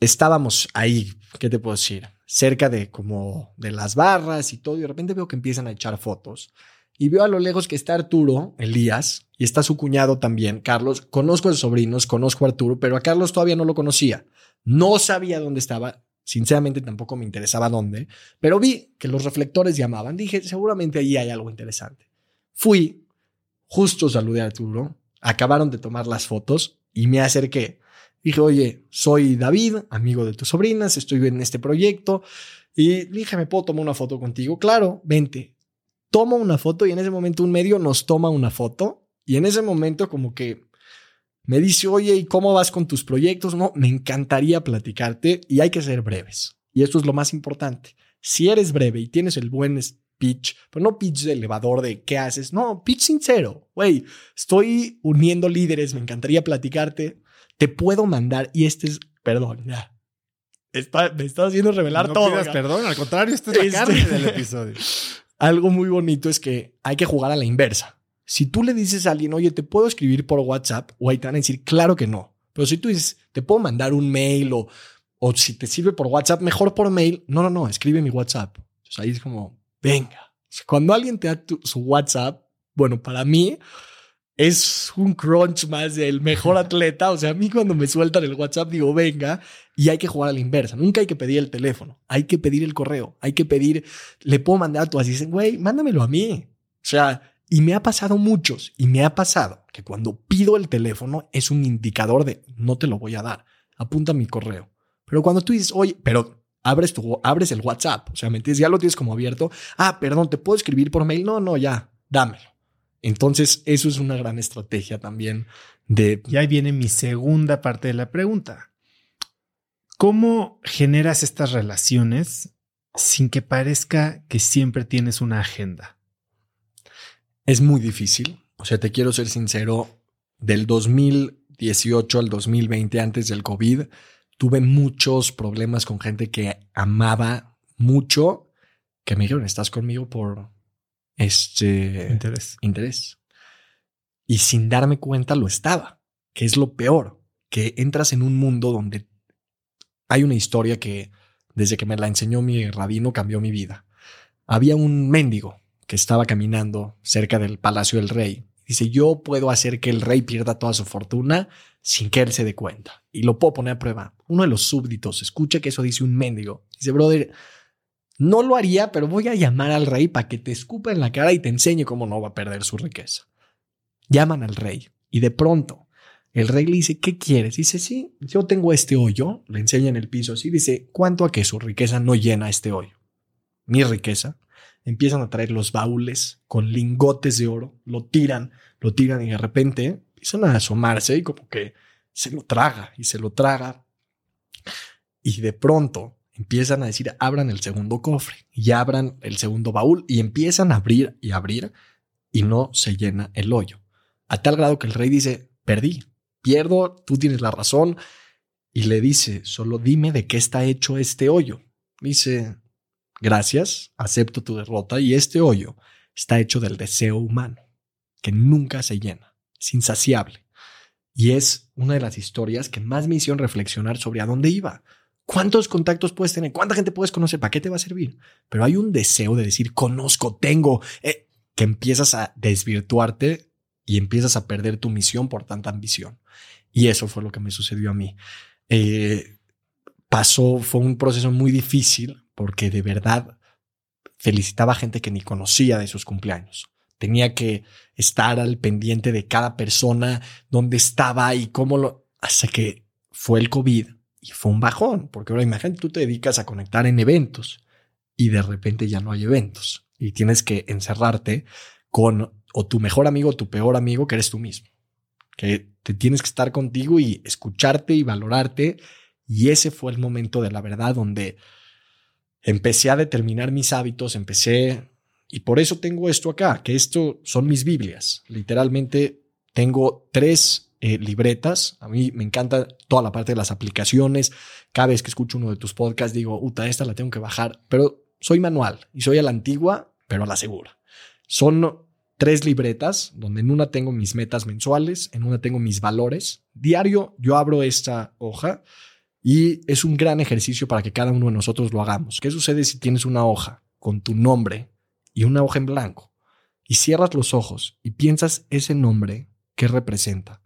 estábamos ahí, ¿qué te puedo decir? Cerca de como de las barras y todo, y de repente veo que empiezan a echar fotos. Y veo a lo lejos que está Arturo, Elías, y está su cuñado también, Carlos. Conozco a los sobrinos, conozco a Arturo, pero a Carlos todavía no lo conocía. No sabía dónde estaba, sinceramente tampoco me interesaba dónde, pero vi que los reflectores llamaban. Dije, seguramente ahí hay algo interesante. Fui, justo saludé a Arturo, acabaron de tomar las fotos y me acerqué. Dije, oye, soy David, amigo de tus sobrinas, estoy en este proyecto. Y dije, ¿me puedo tomar una foto contigo? Claro, vente. Toma una foto y en ese momento un medio nos toma una foto. Y en ese momento como que me dice, oye, ¿y cómo vas con tus proyectos? No, me encantaría platicarte y hay que ser breves. Y esto es lo más importante. Si eres breve y tienes el buen pitch, pero no pitch de elevador de qué haces, no, pitch sincero. Güey, estoy uniendo líderes, me encantaría platicarte. Te puedo mandar, y este es, perdón, ya. Está, me está haciendo revelar no todo. pidas perdón, al contrario, esta es la Este- carne del episodio. Algo muy bonito es que hay que jugar a la inversa. Si tú le dices a alguien, oye, ¿te puedo escribir por WhatsApp? Güey, te van a decir, claro que no. Pero si tú dices, ¿te puedo mandar un mail o, o si te sirve por WhatsApp, mejor por mail? No, no, no, escribe mi WhatsApp. Entonces ahí es como, venga. O cuando alguien te da tu- su WhatsApp, bueno, para mí es un crunch más del mejor atleta. O sea, a mí cuando me sueltan el WhatsApp digo, venga, y hay que jugar a la inversa. Nunca hay que pedir el teléfono, hay que pedir el correo, hay que pedir, le puedo mandar a tu asistente, güey, mándamelo a mí. O sea, y me ha pasado muchos, y me ha pasado que cuando pido el teléfono es un indicador de no te lo voy a dar, apunta mi correo. Pero cuando tú dices, oye, pero abres, tu, abres el WhatsApp, o sea, ¿me entiendes? Ya lo tienes como abierto. Ah, perdón, ¿te puedo escribir por mail? No, no, ya, dámelo. Entonces, eso es una gran estrategia también de... Y ahí viene mi segunda parte de la pregunta. ¿Cómo generas estas relaciones sin que parezca que siempre tienes una agenda? Es muy difícil. O sea, te quiero ser sincero, del 2018 al 2020, antes del COVID, tuve muchos problemas con gente que amaba mucho, que me dijeron, estás conmigo por este Interés. interés. Y sin darme cuenta lo estaba, que es lo peor, que entras en un mundo donde hay una historia que desde que me la enseñó mi rabino cambió mi vida. Había un mendigo que estaba caminando cerca del palacio del rey. Dice, yo puedo hacer que el rey pierda toda su fortuna sin que él se dé cuenta. Y lo puedo poner a prueba. Uno de los súbditos escucha que eso dice un mendigo. Dice, brother, no lo haría, pero voy a llamar al rey para que te escupa en la cara y te enseñe cómo no va a perder su riqueza. Llaman al rey y de pronto el rey le dice, ¿qué quieres? Dice, sí, yo tengo este hoyo. Le enseña en el piso así. Dice, ¿cuánto a que su riqueza no llena este hoyo? Mi riqueza. Empiezan a traer los baúles con lingotes de oro. Lo tiran, lo tiran y de repente empiezan a asomarse y como que se lo traga y se lo traga. Y de pronto empiezan a decir, abran el segundo cofre y abran el segundo baúl y empiezan a abrir y abrir y no se llena el hoyo. A tal grado que el rey dice, perdí, pierdo, tú tienes la razón. Y le dice, solo dime de qué está hecho este hoyo. Dice, gracias, acepto tu derrota y este hoyo está hecho del deseo humano, que nunca se llena, es insaciable. Y es una de las historias que más me hicieron reflexionar sobre a dónde iba. ¿Cuántos contactos puedes tener? ¿Cuánta gente puedes conocer? ¿Para qué te va a servir? Pero hay un deseo de decir, conozco, tengo, eh, que empiezas a desvirtuarte y empiezas a perder tu misión por tanta ambición. Y eso fue lo que me sucedió a mí. Eh, pasó, fue un proceso muy difícil porque de verdad felicitaba a gente que ni conocía de sus cumpleaños. Tenía que estar al pendiente de cada persona, dónde estaba y cómo lo... Hasta que fue el COVID y fue un bajón, porque ahora imagínate, tú te dedicas a conectar en eventos y de repente ya no hay eventos y tienes que encerrarte con o tu mejor amigo o tu peor amigo que eres tú mismo, que te tienes que estar contigo y escucharte y valorarte. Y ese fue el momento de la verdad donde empecé a determinar mis hábitos, empecé, y por eso tengo esto acá, que esto son mis Biblias. Literalmente tengo tres eh, libretas. A mí me encanta toda la parte de las aplicaciones. Cada vez que escucho uno de tus podcasts digo, uta, esta la tengo que bajar, pero soy manual y soy a la antigua, pero a la segura. Son tres libretas donde en una tengo mis metas mensuales, en una tengo mis valores. Diario yo abro esta hoja y es un gran ejercicio para que cada uno de nosotros lo hagamos. ¿Qué sucede si tienes una hoja con tu nombre y una hoja en blanco y cierras los ojos y piensas ese nombre, qué representa?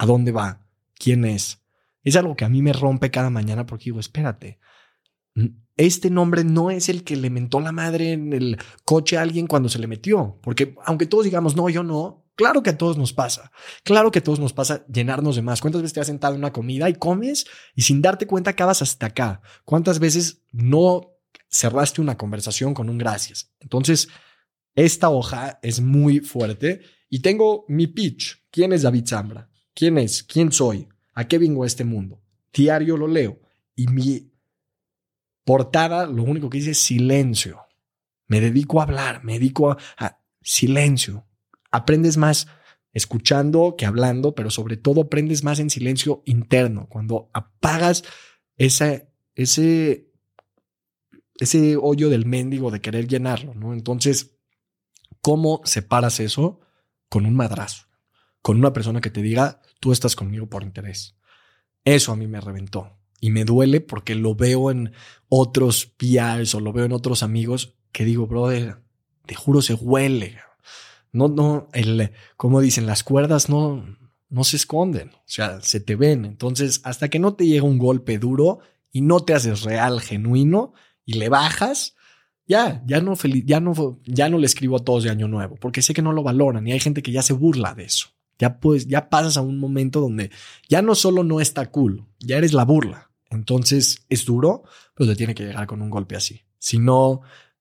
¿A dónde va? ¿Quién es? Es algo que a mí me rompe cada mañana porque digo, espérate, este nombre no es el que le mentó la madre en el coche a alguien cuando se le metió. Porque aunque todos digamos, no, yo no, claro que a todos nos pasa. Claro que a todos nos pasa llenarnos de más. ¿Cuántas veces te has sentado en una comida y comes y sin darte cuenta acabas hasta acá? ¿Cuántas veces no cerraste una conversación con un gracias? Entonces, esta hoja es muy fuerte y tengo mi pitch. ¿Quién es David Zambra? ¿Quién es? ¿Quién soy? ¿A qué vengo a este mundo? Diario lo leo y mi portada lo único que dice es silencio. Me dedico a hablar, me dedico a, silencio. Aprendes más escuchando que hablando, pero sobre todo aprendes más en silencio interno, cuando apagas ese, ese, ese hoyo del mendigo de querer llenarlo, ¿no? Entonces, ¿cómo separas eso? Con un madrazo, con una persona que te diga, tú estás conmigo por interés. Eso a mí me reventó y me duele porque lo veo en otros PRs o lo veo en otros amigos que digo, brother, te juro, se huele. No, no, el, como dicen, las cuerdas no, no se esconden, o sea, se te ven. Entonces, hasta que no te llega un golpe duro y no te haces real, genuino y le bajas, ya, ya no, ya no, ya no le escribo a todos de Año Nuevo, porque sé que no lo valoran y hay gente que ya se burla de eso. Ya pues, ya pasas a un momento donde ya no solo no está cool, ya eres la burla. Entonces es duro, pero te tiene que llegar con un golpe así. Si no,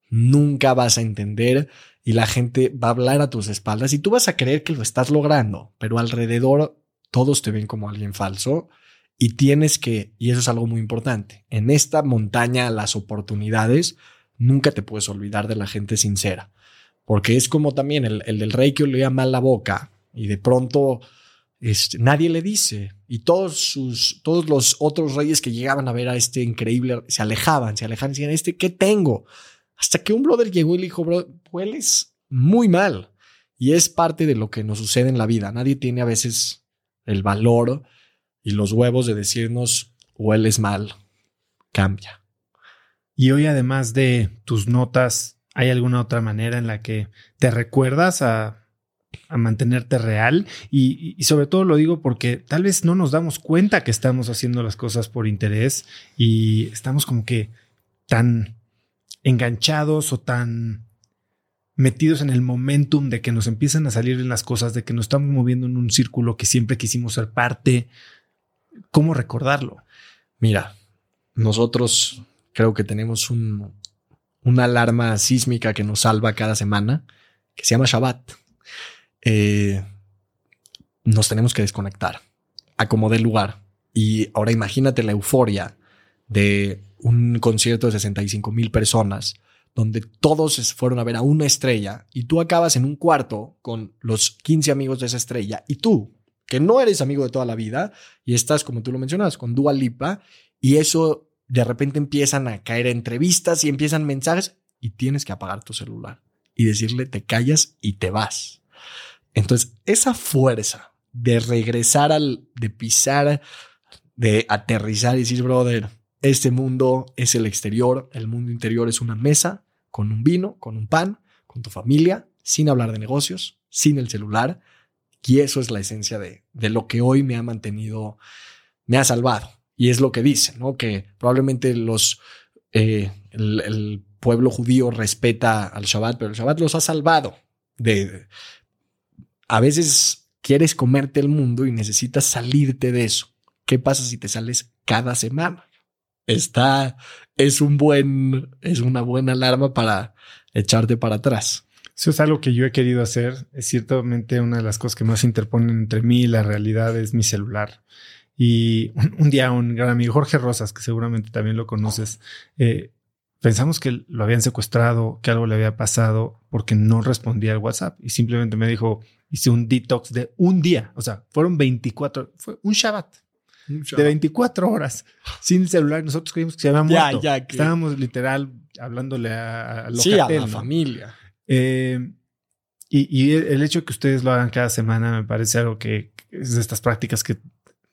nunca vas a entender y la gente va a hablar a tus espaldas y tú vas a creer que lo estás logrando, pero alrededor todos te ven como alguien falso y tienes que, y eso es algo muy importante, en esta montaña las oportunidades, nunca te puedes olvidar de la gente sincera, porque es como también el, el del rey que olía mal la boca y de pronto este, nadie le dice y todos sus todos los otros reyes que llegaban a ver a este increíble se alejaban, se alejaban, decían, "Este ¿qué tengo?" Hasta que un brother llegó y le dijo, "Bro, hueles muy mal." Y es parte de lo que nos sucede en la vida. Nadie tiene a veces el valor y los huevos de decirnos, "Hueles mal." Cambia. Y hoy además de tus notas, ¿hay alguna otra manera en la que te recuerdas a a mantenerte real y, sobre todo lo digo porque tal vez no nos damos cuenta que estamos haciendo las cosas por interés y estamos como que tan enganchados o tan metidos en el momentum de que nos empiezan a salir las cosas, de que nos estamos moviendo en un círculo que siempre quisimos ser parte. ¿Cómo recordarlo? Mira, nosotros creo que tenemos un, una alarma sísmica que nos salva cada semana, que se llama Shabbat. Eh, nos tenemos que desconectar, acomodé lugar. Y ahora imagínate la euforia de un concierto de 65 mil personas donde todos fueron a ver a una estrella y tú acabas en un cuarto con los 15 amigos de esa estrella y tú, que no eres amigo de toda la vida y estás, como tú lo mencionas, con Dua Lipa y eso de repente empiezan a caer entrevistas y empiezan mensajes y tienes que apagar tu celular y decirle te callas y te vas. Entonces, esa fuerza de regresar al, de pisar, de aterrizar y decir, brother, este mundo es el exterior, el mundo interior es una mesa con un vino, con un pan, con tu familia, sin hablar de negocios, sin el celular. Y eso es la esencia de, de lo que hoy me ha mantenido, me ha salvado. Y es lo que dice, ¿no? Que probablemente los, eh, el, el, pueblo judío respeta al Shabbat, pero el Shabbat los ha salvado de, a veces quieres comerte el mundo y necesitas salirte de eso. ¿Qué pasa si te sales cada semana? Está, es un buen, es una buena alarma para echarte para atrás. Eso es algo que yo he querido hacer. Es ciertamente una de las cosas que más interponen entre mí y la realidad es mi celular. Y un, día un gran amigo, Jorge Rosas, que seguramente también lo conoces, eh, pensamos que lo habían secuestrado, que algo le había pasado porque no respondía al WhatsApp y simplemente me dijo, hice un detox de un día, o sea, fueron 24, fue un Shabbat. De 24 horas sin celular. Nosotros creímos que se había muerto. Ya, Estábamos literal hablándole a, a, sí, a la familia. Eh, y, y, el hecho de que ustedes lo hagan cada semana me parece algo que es de estas prácticas que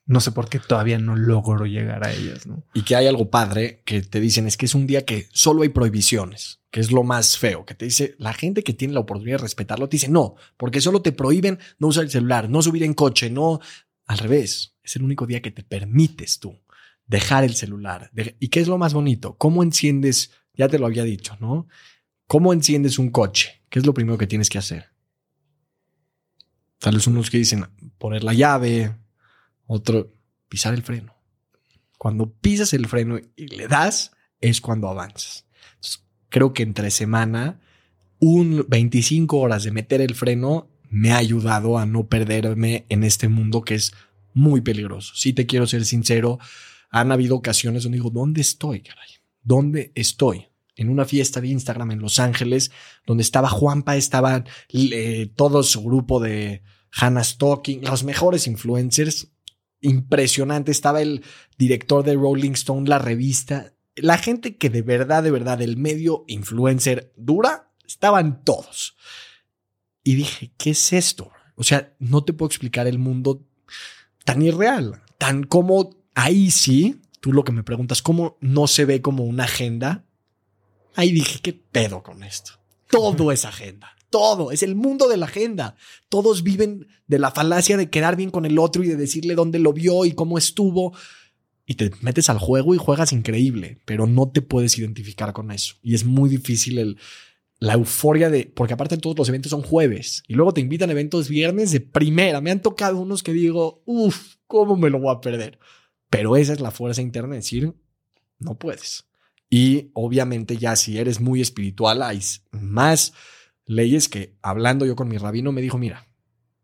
no sé por qué todavía no logro llegar a ellas, ¿no? Y que hay algo padre que te dicen es que es un día que solo hay prohibiciones, que es lo más feo, que te dice la gente que tiene la oportunidad de respetarlo, te dice no, porque solo te prohíben no usar el celular, no subir en coche, no. Al revés, es el único día que te permites tú dejar el celular. ¿Y qué es lo más bonito? ¿Cómo enciendes? Ya te lo había dicho, ¿no? ¿Cómo enciendes un coche? ¿Qué es lo primero que tienes que hacer? Tal vez unos que dicen poner la llave, otro, pisar el freno. Cuando pisas el freno y le das, es cuando avanzas. creo que entre semana, un 25 horas de meter el freno me ha ayudado a no perderme en este mundo que es muy peligroso. Si te quiero ser sincero, han habido ocasiones donde digo, ¿dónde estoy, caray? ¿Dónde estoy? en una fiesta de Instagram en Los Ángeles, donde estaba Juanpa, estaban eh, todo su grupo de Hannah Stocking, los mejores influencers. Impresionante. Estaba el director de Rolling Stone, la revista. La gente que de verdad, de verdad, el medio influencer dura, estaban todos. Y dije, ¿qué es esto? O sea, no te puedo explicar el mundo tan irreal, tan como ahí sí, tú lo que me preguntas, ¿cómo no se ve como una agenda? Ahí dije, ¿qué pedo con esto? Todo es agenda. Todo, es el mundo de la agenda. Todos viven de la falacia de quedar bien con el otro y de decirle dónde lo vio y cómo estuvo. Y te metes al juego y juegas increíble, pero no te puedes identificar con eso. Y es muy difícil la euforia de, porque aparte todos los eventos son jueves y luego te invitan a eventos viernes de primera. Me han tocado unos que digo, uff, ¿cómo me lo voy a perder? Pero esa es la fuerza interna de decir, no puedes. Y obviamente ya si eres muy espiritual, hay más leyes que hablando yo con mi rabino me dijo, mira,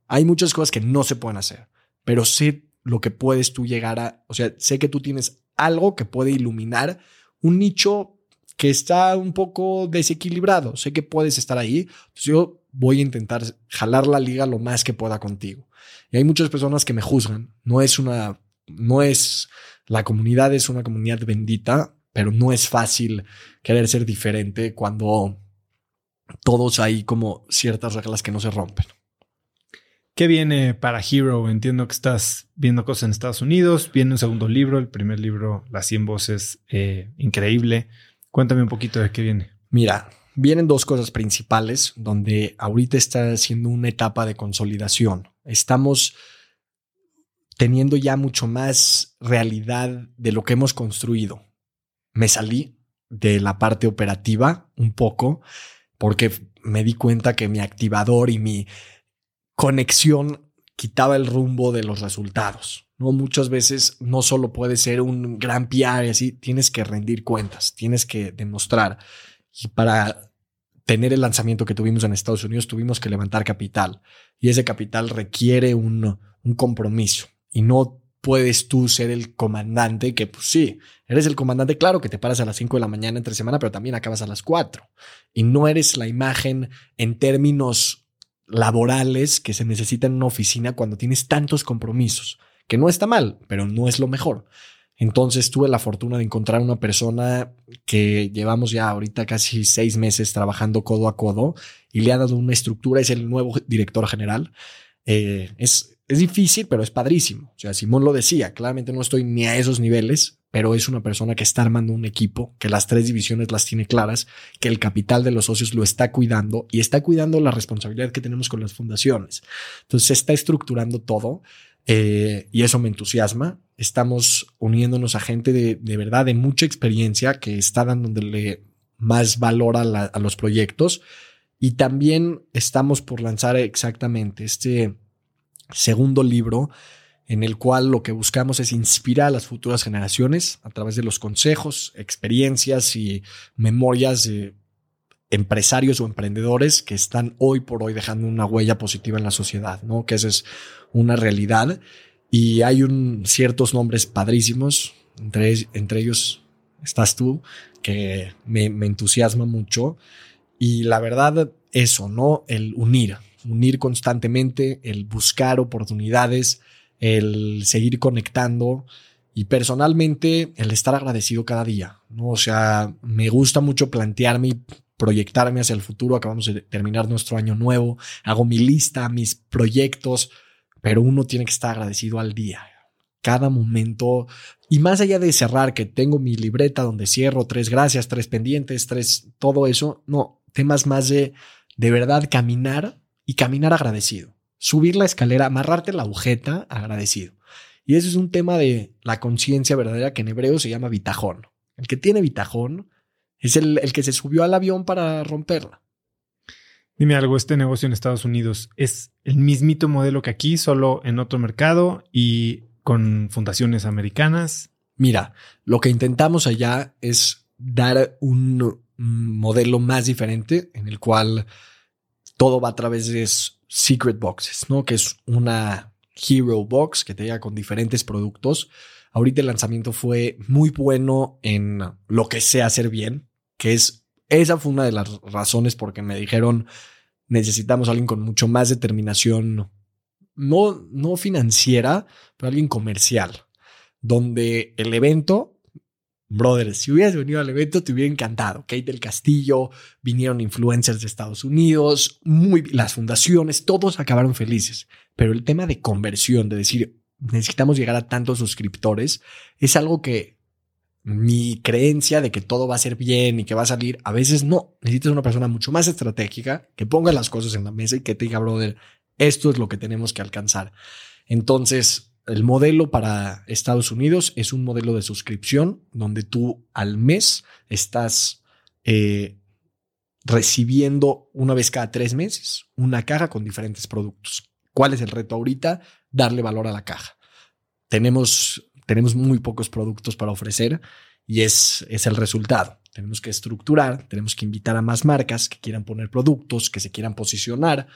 hay muchas cosas que no se pueden hacer, pero sé lo que puedes tú llegar a, o sea, sé que tú tienes algo que puede iluminar un nicho que está un poco desequilibrado, sé que puedes estar ahí, yo voy a intentar jalar la liga lo más que pueda contigo. Y hay muchas personas que me juzgan, no es una, no es, la comunidad es una comunidad bendita, pero no es fácil querer ser diferente cuando todos hay como ciertas reglas que no se rompen. ¿Qué viene para Hero? Entiendo que estás viendo cosas en Estados Unidos. Viene un segundo libro. El primer libro, Las 100 voces, eh, increíble. Cuéntame un poquito de qué viene. Mira, vienen dos cosas principales donde ahorita está siendo una etapa de consolidación. Estamos teniendo ya mucho más realidad de lo que hemos construido. Me salí de la parte operativa un poco porque me di cuenta que mi activador y mi conexión quitaba el rumbo de los resultados. No muchas veces no solo puede ser un gran PR así, tienes que rendir cuentas, tienes que demostrar. Y para tener el lanzamiento que tuvimos en Estados Unidos, tuvimos que levantar capital y ese capital requiere un, un compromiso y no puedes tú ser el comandante, que pues sí, eres el comandante, claro que te paras a las 5 de la mañana entre semana, pero también acabas a las 4. Y no eres la imagen en términos laborales que se necesita en una oficina cuando tienes tantos compromisos, que no está mal, pero no es lo mejor. Entonces tuve la fortuna de encontrar una persona que llevamos ya ahorita casi seis meses trabajando codo a codo y le ha dado una estructura, es el nuevo director general. Eh, es es difícil, pero es padrísimo. O sea, Simón lo decía, claramente no estoy ni a esos niveles, pero es una persona que está armando un equipo, que las tres divisiones las tiene claras, que el capital de los socios lo está cuidando y está cuidando la responsabilidad que tenemos con las fundaciones. Entonces se está estructurando todo eh, y eso me entusiasma. Estamos uniéndonos a gente de, de, verdad de mucha experiencia que está dándole más valor a, a los proyectos y también estamos por lanzar exactamente este segundo libro en el cual lo que buscamos es inspirar a las futuras generaciones a través de los consejos, experiencias y memorias de empresarios o emprendedores que están hoy por hoy dejando una huella positiva en la sociedad, ¿no? Que esa es una realidad. Y hay un, ciertos nombres padrísimos, entre, entre ellos estás tú, que me, me entusiasma mucho. Y la verdad, eso, ¿no? El unir, unir constantemente, el buscar oportunidades, el seguir conectando y personalmente el estar agradecido cada día, ¿no? O sea, me gusta mucho plantearme y proyectarme hacia el futuro. Acabamos de terminar nuestro año nuevo, hago mi lista, mis proyectos, pero uno tiene que estar agradecido al día. Cada momento, y más allá de cerrar, que tengo mi libreta donde cierro tres gracias, tres pendientes, tres, todo eso, no, temas más de de verdad caminar y caminar agradecido. Subir la escalera, amarrarte la agujeta agradecido. Y ese es un tema de la conciencia verdadera que en hebreo se llama bitajón. El que tiene bitajón es el, el que se subió al avión para romperla. Dime algo, este negocio en Estados Unidos es el mismito modelo que aquí, solo en otro mercado y con fundaciones americanas. Mira, lo que intentamos allá es dar un modelo más diferente en el cual todo va a través de secret boxes, ¿no? Que es una hero box que te llega con diferentes productos. Ahorita el lanzamiento fue muy bueno en lo que sé hacer bien, que es Esa fue una de las razones porque me dijeron, necesitamos a alguien con mucho más determinación, no, no financiera, pero alguien comercial, donde el evento Brother, si hubieras venido al evento, te hubiera encantado. Kate del Castillo, vinieron influencers de Estados Unidos, muy, las fundaciones, todos acabaron felices. Pero el tema de conversión, de decir, necesitamos llegar a tantos suscriptores, es algo que mi creencia de que todo va a ser bien y que va a salir, a veces no. Necesitas una persona mucho más estratégica que ponga las cosas en la mesa y que te diga, brother, esto es lo que tenemos que alcanzar. Entonces, el modelo para Estados Unidos es un modelo de suscripción donde tú al mes estás eh, recibiendo una vez cada tres meses una caja con diferentes productos. ¿Cuál es el reto ahorita? Darle valor a la caja. Tenemos, tenemos muy pocos productos para ofrecer y es, es el resultado. Tenemos que estructurar, tenemos que invitar a más marcas que quieran poner productos, que se quieran posicionar.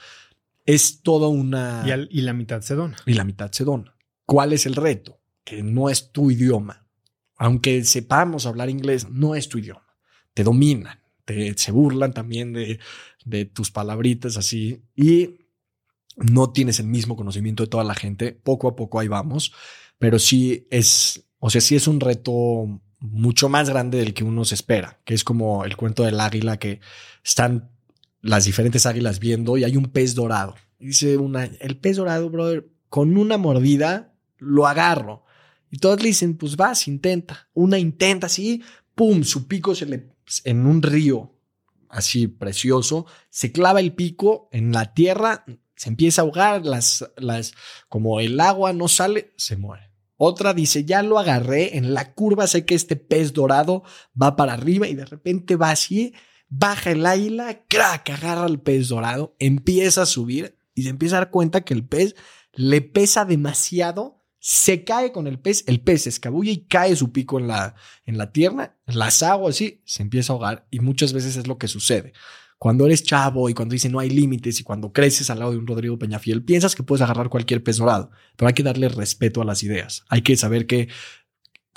Es toda una... Y, y la mitad se dona. Y la mitad se dona. ¿Cuál es el reto? Que no es tu idioma. Aunque sepamos hablar inglés, no es tu idioma. Te dominan, te, se burlan también de, de tus palabritas así y no tienes el mismo conocimiento de toda la gente. Poco a poco ahí vamos, pero sí es, o sea, sí es un reto mucho más grande del que uno se espera, que es como el cuento del águila que están las diferentes águilas viendo y hay un pez dorado. dice una, el pez dorado, brother, con una mordida lo agarro. Y todos le dicen, pues vas, intenta. Una intenta así, pum, su pico se le, en un río así precioso, se clava el pico en la tierra, se empieza a ahogar, las, las, como el agua no sale, se muere. Otra dice, ya lo agarré, en la curva sé que este pez dorado va para arriba y de repente va así, baja el águila, crack, agarra el pez dorado, empieza a subir y se empieza a dar cuenta que el pez le pesa demasiado se cae con el pez, el pez se escabulle y cae su pico en la, en la tierra, las aguas así, se empieza a ahogar y muchas veces es lo que sucede. Cuando eres chavo y cuando dice no hay límites y cuando creces al lado de un Rodrigo Peñafiel, piensas que puedes agarrar cualquier pez dorado, pero hay que darle respeto a las ideas. Hay que saber que,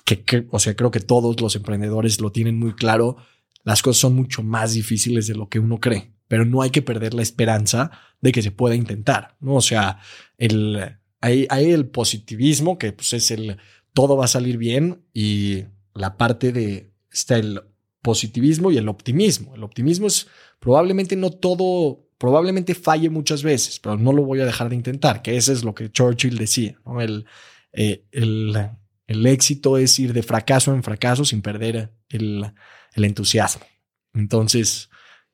que, o sea, creo que todos los emprendedores lo tienen muy claro. Las cosas son mucho más difíciles de lo que uno cree, pero no hay que perder la esperanza de que se pueda intentar, ¿no? O sea, el, hay, el positivismo, que pues es el todo va a salir bien, y la parte de está el positivismo y el optimismo. El optimismo es probablemente no todo, probablemente falle muchas veces, pero no lo voy a dejar de intentar, que eso es lo que Churchill decía. El, eh, el, el, éxito es ir de fracaso en fracaso sin perder el, el entusiasmo. Entonces,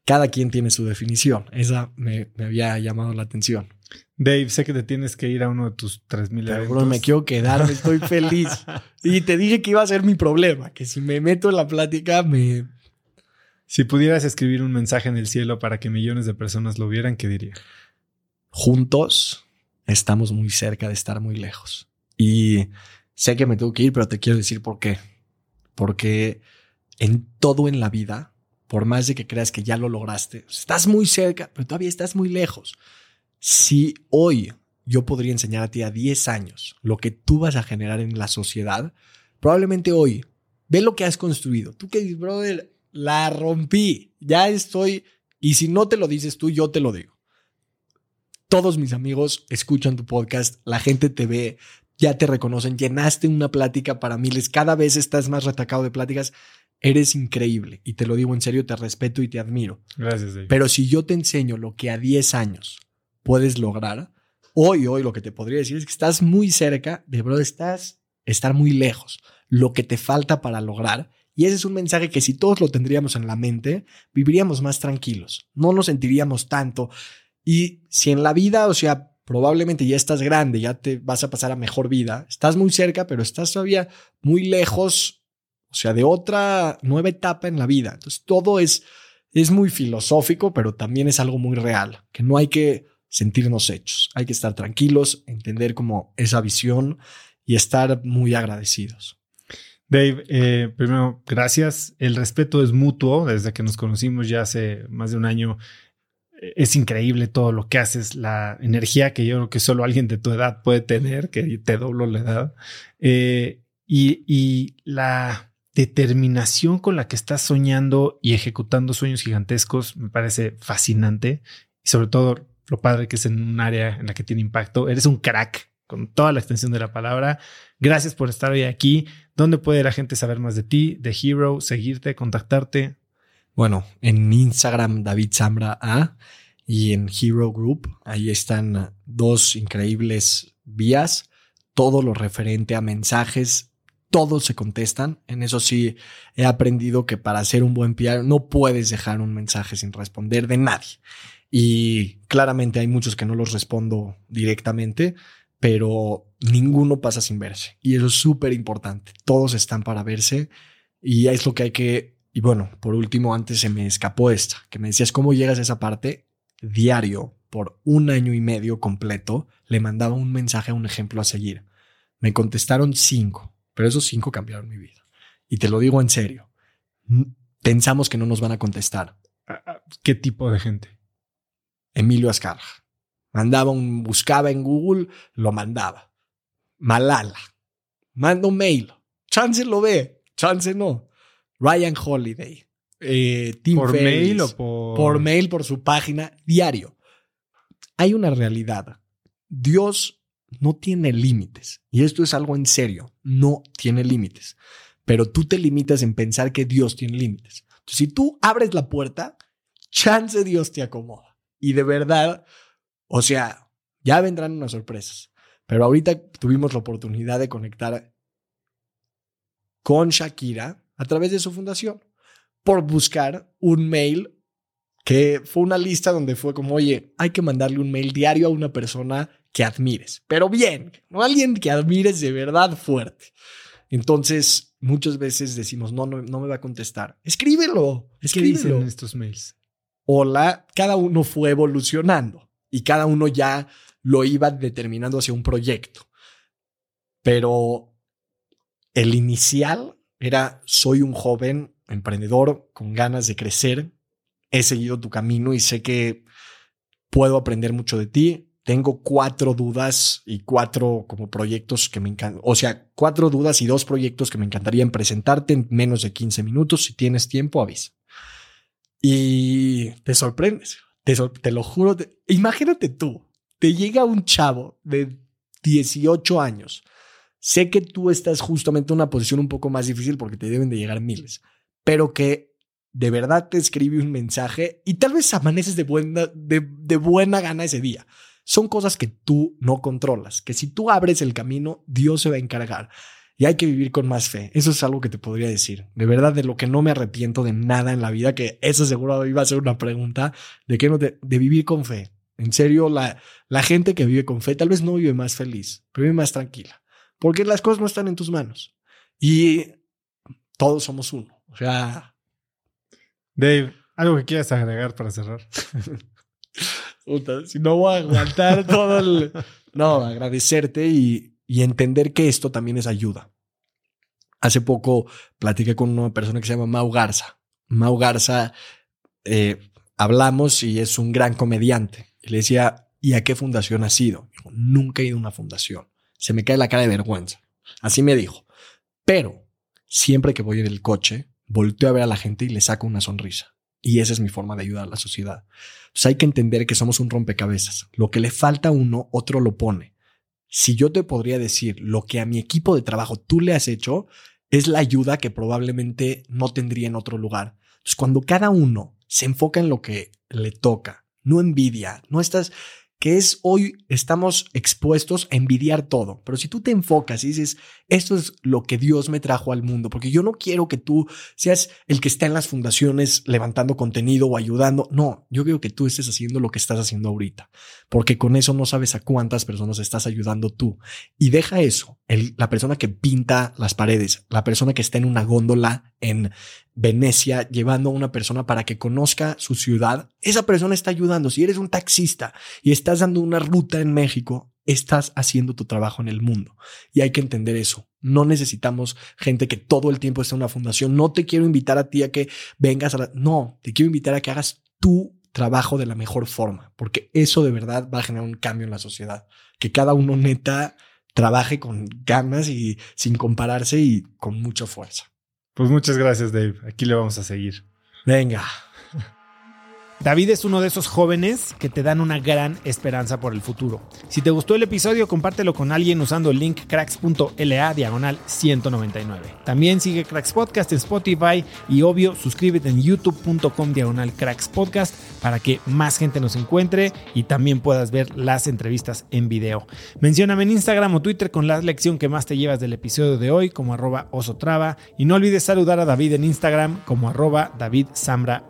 cada quien tiene su definición. Esa me, me había llamado la atención. Dave, sé que te tienes que ir a uno de tus 3000 euros. Bro, me quiero quedar, estoy feliz. y te dije que iba a ser mi problema, que si me meto en la plática me... Si pudieras escribir un mensaje en el cielo para que millones de personas lo vieran, ¿qué diría? Juntos estamos muy cerca de estar muy lejos. Y sé que me tengo que ir, pero te quiero decir por qué. Porque en todo en la vida, por más de que creas que ya lo lograste, estás muy cerca, pero todavía estás muy lejos. Si hoy yo podría enseñar a ti a 10 años lo que tú vas a generar en la sociedad, probablemente hoy, ve lo que has construido. Tú que dices, brother, la rompí, ya estoy, y si no te lo dices tú, yo te lo digo. Todos mis amigos escuchan tu podcast, la gente te ve, ya te reconocen, llenaste una plática para miles, cada vez estás más retacado de pláticas. Eres increíble y te lo digo en serio, te respeto y te admiro. Gracias, David. Pero si yo te enseño lo que a 10 años puedes lograr. Hoy, hoy lo que te podría decir es que estás muy cerca de, bro, estás estar muy lejos. Lo que te falta para lograr. Y ese es un mensaje que si todos lo tendríamos en la mente, viviríamos más tranquilos. No nos sentiríamos tanto. Y si en la vida, o sea, probablemente ya estás grande, ya te vas a pasar a mejor vida, estás muy cerca, pero estás todavía muy lejos, o sea, de otra nueva etapa en la vida. Entonces, todo es, es muy filosófico, pero también es algo muy real, que no hay que sentirnos hechos. Hay que estar tranquilos, entender como esa visión y estar muy agradecidos. Dave, eh, primero, gracias. El respeto es mutuo. Desde que nos conocimos ya hace más de un año, eh, es increíble todo lo que haces, la energía que yo creo que solo alguien de tu edad puede tener, que te doblo la edad, eh, y, y la determinación con la que estás soñando y ejecutando sueños gigantescos me parece fascinante y sobre todo lo padre que es en un área en la que tiene impacto. Eres un crack con toda la extensión de la palabra. Gracias por estar hoy aquí. ¿Dónde puede la gente saber más de ti, de Hero, seguirte, contactarte? Bueno, en Instagram David Zambra A y en Hero Group. Ahí están dos increíbles vías. Todo lo referente a mensajes, todos se contestan. En eso sí he aprendido que para hacer un buen PR no puedes dejar un mensaje sin responder de nadie. Y claramente hay muchos que no los respondo directamente, pero ninguno pasa sin verse. Y eso es súper importante. Todos están para verse y es lo que hay que... Y bueno, por último, antes se me escapó esta, que me decías, ¿cómo llegas a esa parte? Diario, por un año y medio completo, le mandaba un mensaje, un ejemplo a seguir. Me contestaron cinco, pero esos cinco cambiaron mi vida. Y te lo digo en serio. Pensamos que no nos van a contestar. ¿Qué tipo de gente? Emilio Azcárraga. Mandaba un, buscaba en Google, lo mandaba. Malala. Manda un mail. Chance lo ve, chance no. Ryan Holiday. Eh, ¿Por mail o por...? Por mail, por su página, diario. Hay una realidad. Dios no tiene límites. Y esto es algo en serio. No tiene límites. Pero tú te limitas en pensar que Dios tiene límites. Entonces, si tú abres la puerta, chance Dios te acomoda. Y de verdad, o sea, ya vendrán unas sorpresas. Pero ahorita tuvimos la oportunidad de conectar con Shakira a través de su fundación por buscar un mail que fue una lista donde fue como, oye, hay que mandarle un mail diario a una persona que admires, pero bien, no alguien que admires de verdad fuerte. Entonces, muchas veces decimos, no, no, no me va a contestar. Escríbelo. escríbelo. ¿Qué dicen estos mails? Hola, cada uno fue evolucionando y cada uno ya lo iba determinando hacia un proyecto. Pero el inicial era, soy un joven emprendedor con ganas de crecer, he seguido tu camino y sé que puedo aprender mucho de ti. Tengo cuatro dudas y cuatro como proyectos que me encantan. O sea, cuatro dudas y dos proyectos que me encantaría presentarte en menos de 15 minutos. Si tienes tiempo, avisa. Y te sorprendes. Te, lo juro. imagínate tú, te llega un chavo de 18 años. Sé que tú estás justamente en una posición un poco más difícil porque te deben de llegar miles, pero que de verdad te escribe un mensaje y tal vez amaneces de buena, de, de buena gana ese día. Son cosas que tú no controlas, que si tú abres el camino, Dios se va a encargar y hay que vivir con más fe. Eso es algo que te podría decir. De verdad, de lo que no me arrepiento de nada en la vida, que eso seguro iba a ser una pregunta, de que no de, vivir con fe. En serio, la, la gente que vive con fe tal vez no vive más feliz, pero vive más tranquila, porque las cosas no están en tus manos. Y todos somos uno. O sea... Dave, algo que quieras agregar para cerrar. si no voy a aguantar todo el... No, agradecerte y, y entender que esto también es ayuda. Hace poco platiqué con una persona que se llama Mau Garza. Mau Garza, eh, hablamos y es un gran comediante. Le decía, ¿y a qué fundación has ido? Nunca he ido a una fundación. Se me cae la cara de vergüenza. Así me dijo. Pero siempre que voy en el coche, volteo a ver a la gente y le saco una sonrisa. Y esa es mi forma de ayudar a la sociedad. Entonces hay que entender que somos un rompecabezas. Lo que le falta a uno, otro lo pone si yo te podría decir lo que a mi equipo de trabajo tú le has hecho, es la ayuda que probablemente no tendría en otro lugar. Entonces, cuando cada uno se enfoca en lo que le toca, no envidia, no estás que es hoy estamos expuestos a envidiar todo. Pero si tú te enfocas y dices, esto es lo que Dios me trajo al mundo, porque yo no quiero que tú seas el que está en las fundaciones levantando contenido o ayudando. No, yo quiero que tú estés haciendo lo que estás haciendo ahorita, porque con eso no sabes a cuántas personas estás ayudando tú. Y deja eso, la persona que pinta las paredes, la persona que está en una góndola en Venecia llevando a una persona para que conozca su ciudad, esa persona está ayudando. Si eres un taxista y estás dando una ruta en México, estás haciendo tu trabajo en el mundo. Y hay que entender eso. No necesitamos gente que todo el tiempo esté en una fundación. No te quiero invitar a ti a que vengas a la... No, te quiero invitar a que hagas tu trabajo de la mejor forma, porque eso de verdad va a generar un cambio en la sociedad. Que cada uno neta trabaje con ganas y sin compararse y con mucha fuerza. Pues muchas gracias, Dave. Aquí le vamos a seguir. Venga. David es uno de esos jóvenes que te dan una gran esperanza por el futuro. Si te gustó el episodio, compártelo con alguien usando el link cracks.la diagonal 199. También sigue Cracks Podcast en Spotify y obvio suscríbete en youtube.com diagonal cracks podcast para que más gente nos encuentre y también puedas ver las entrevistas en video. Mencióname en Instagram o Twitter con la lección que más te llevas del episodio de hoy como arroba osotrava y no olvides saludar a David en Instagram como arroba David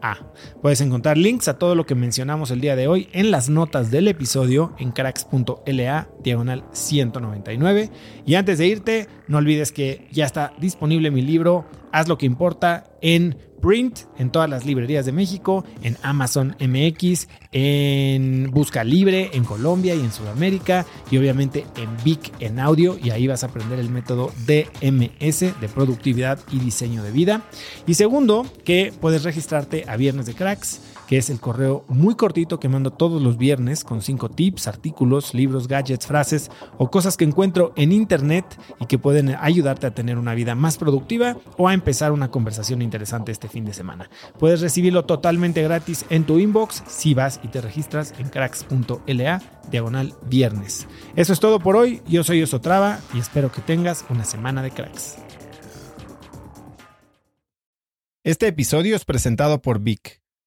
A. Puedes encontrar links a todo lo que mencionamos el día de hoy en las notas del episodio en cracks.la diagonal 199. Y antes de irte, no olvides que ya está disponible mi libro Haz lo que importa en print en todas las librerías de México, en Amazon MX, en Busca Libre en Colombia y en Sudamérica y obviamente en Vic en audio y ahí vas a aprender el método DMS de productividad y diseño de vida. Y segundo, que puedes registrarte a Viernes de Cracks que es el correo muy cortito que mando todos los viernes con cinco tips, artículos, libros, gadgets, frases o cosas que encuentro en internet y que pueden ayudarte a tener una vida más productiva o a empezar una conversación interesante este fin de semana. Puedes recibirlo totalmente gratis en tu inbox si vas y te registras en cracks.la diagonal viernes. Eso es todo por hoy. Yo soy Osotrava y espero que tengas una semana de cracks. Este episodio es presentado por Vic.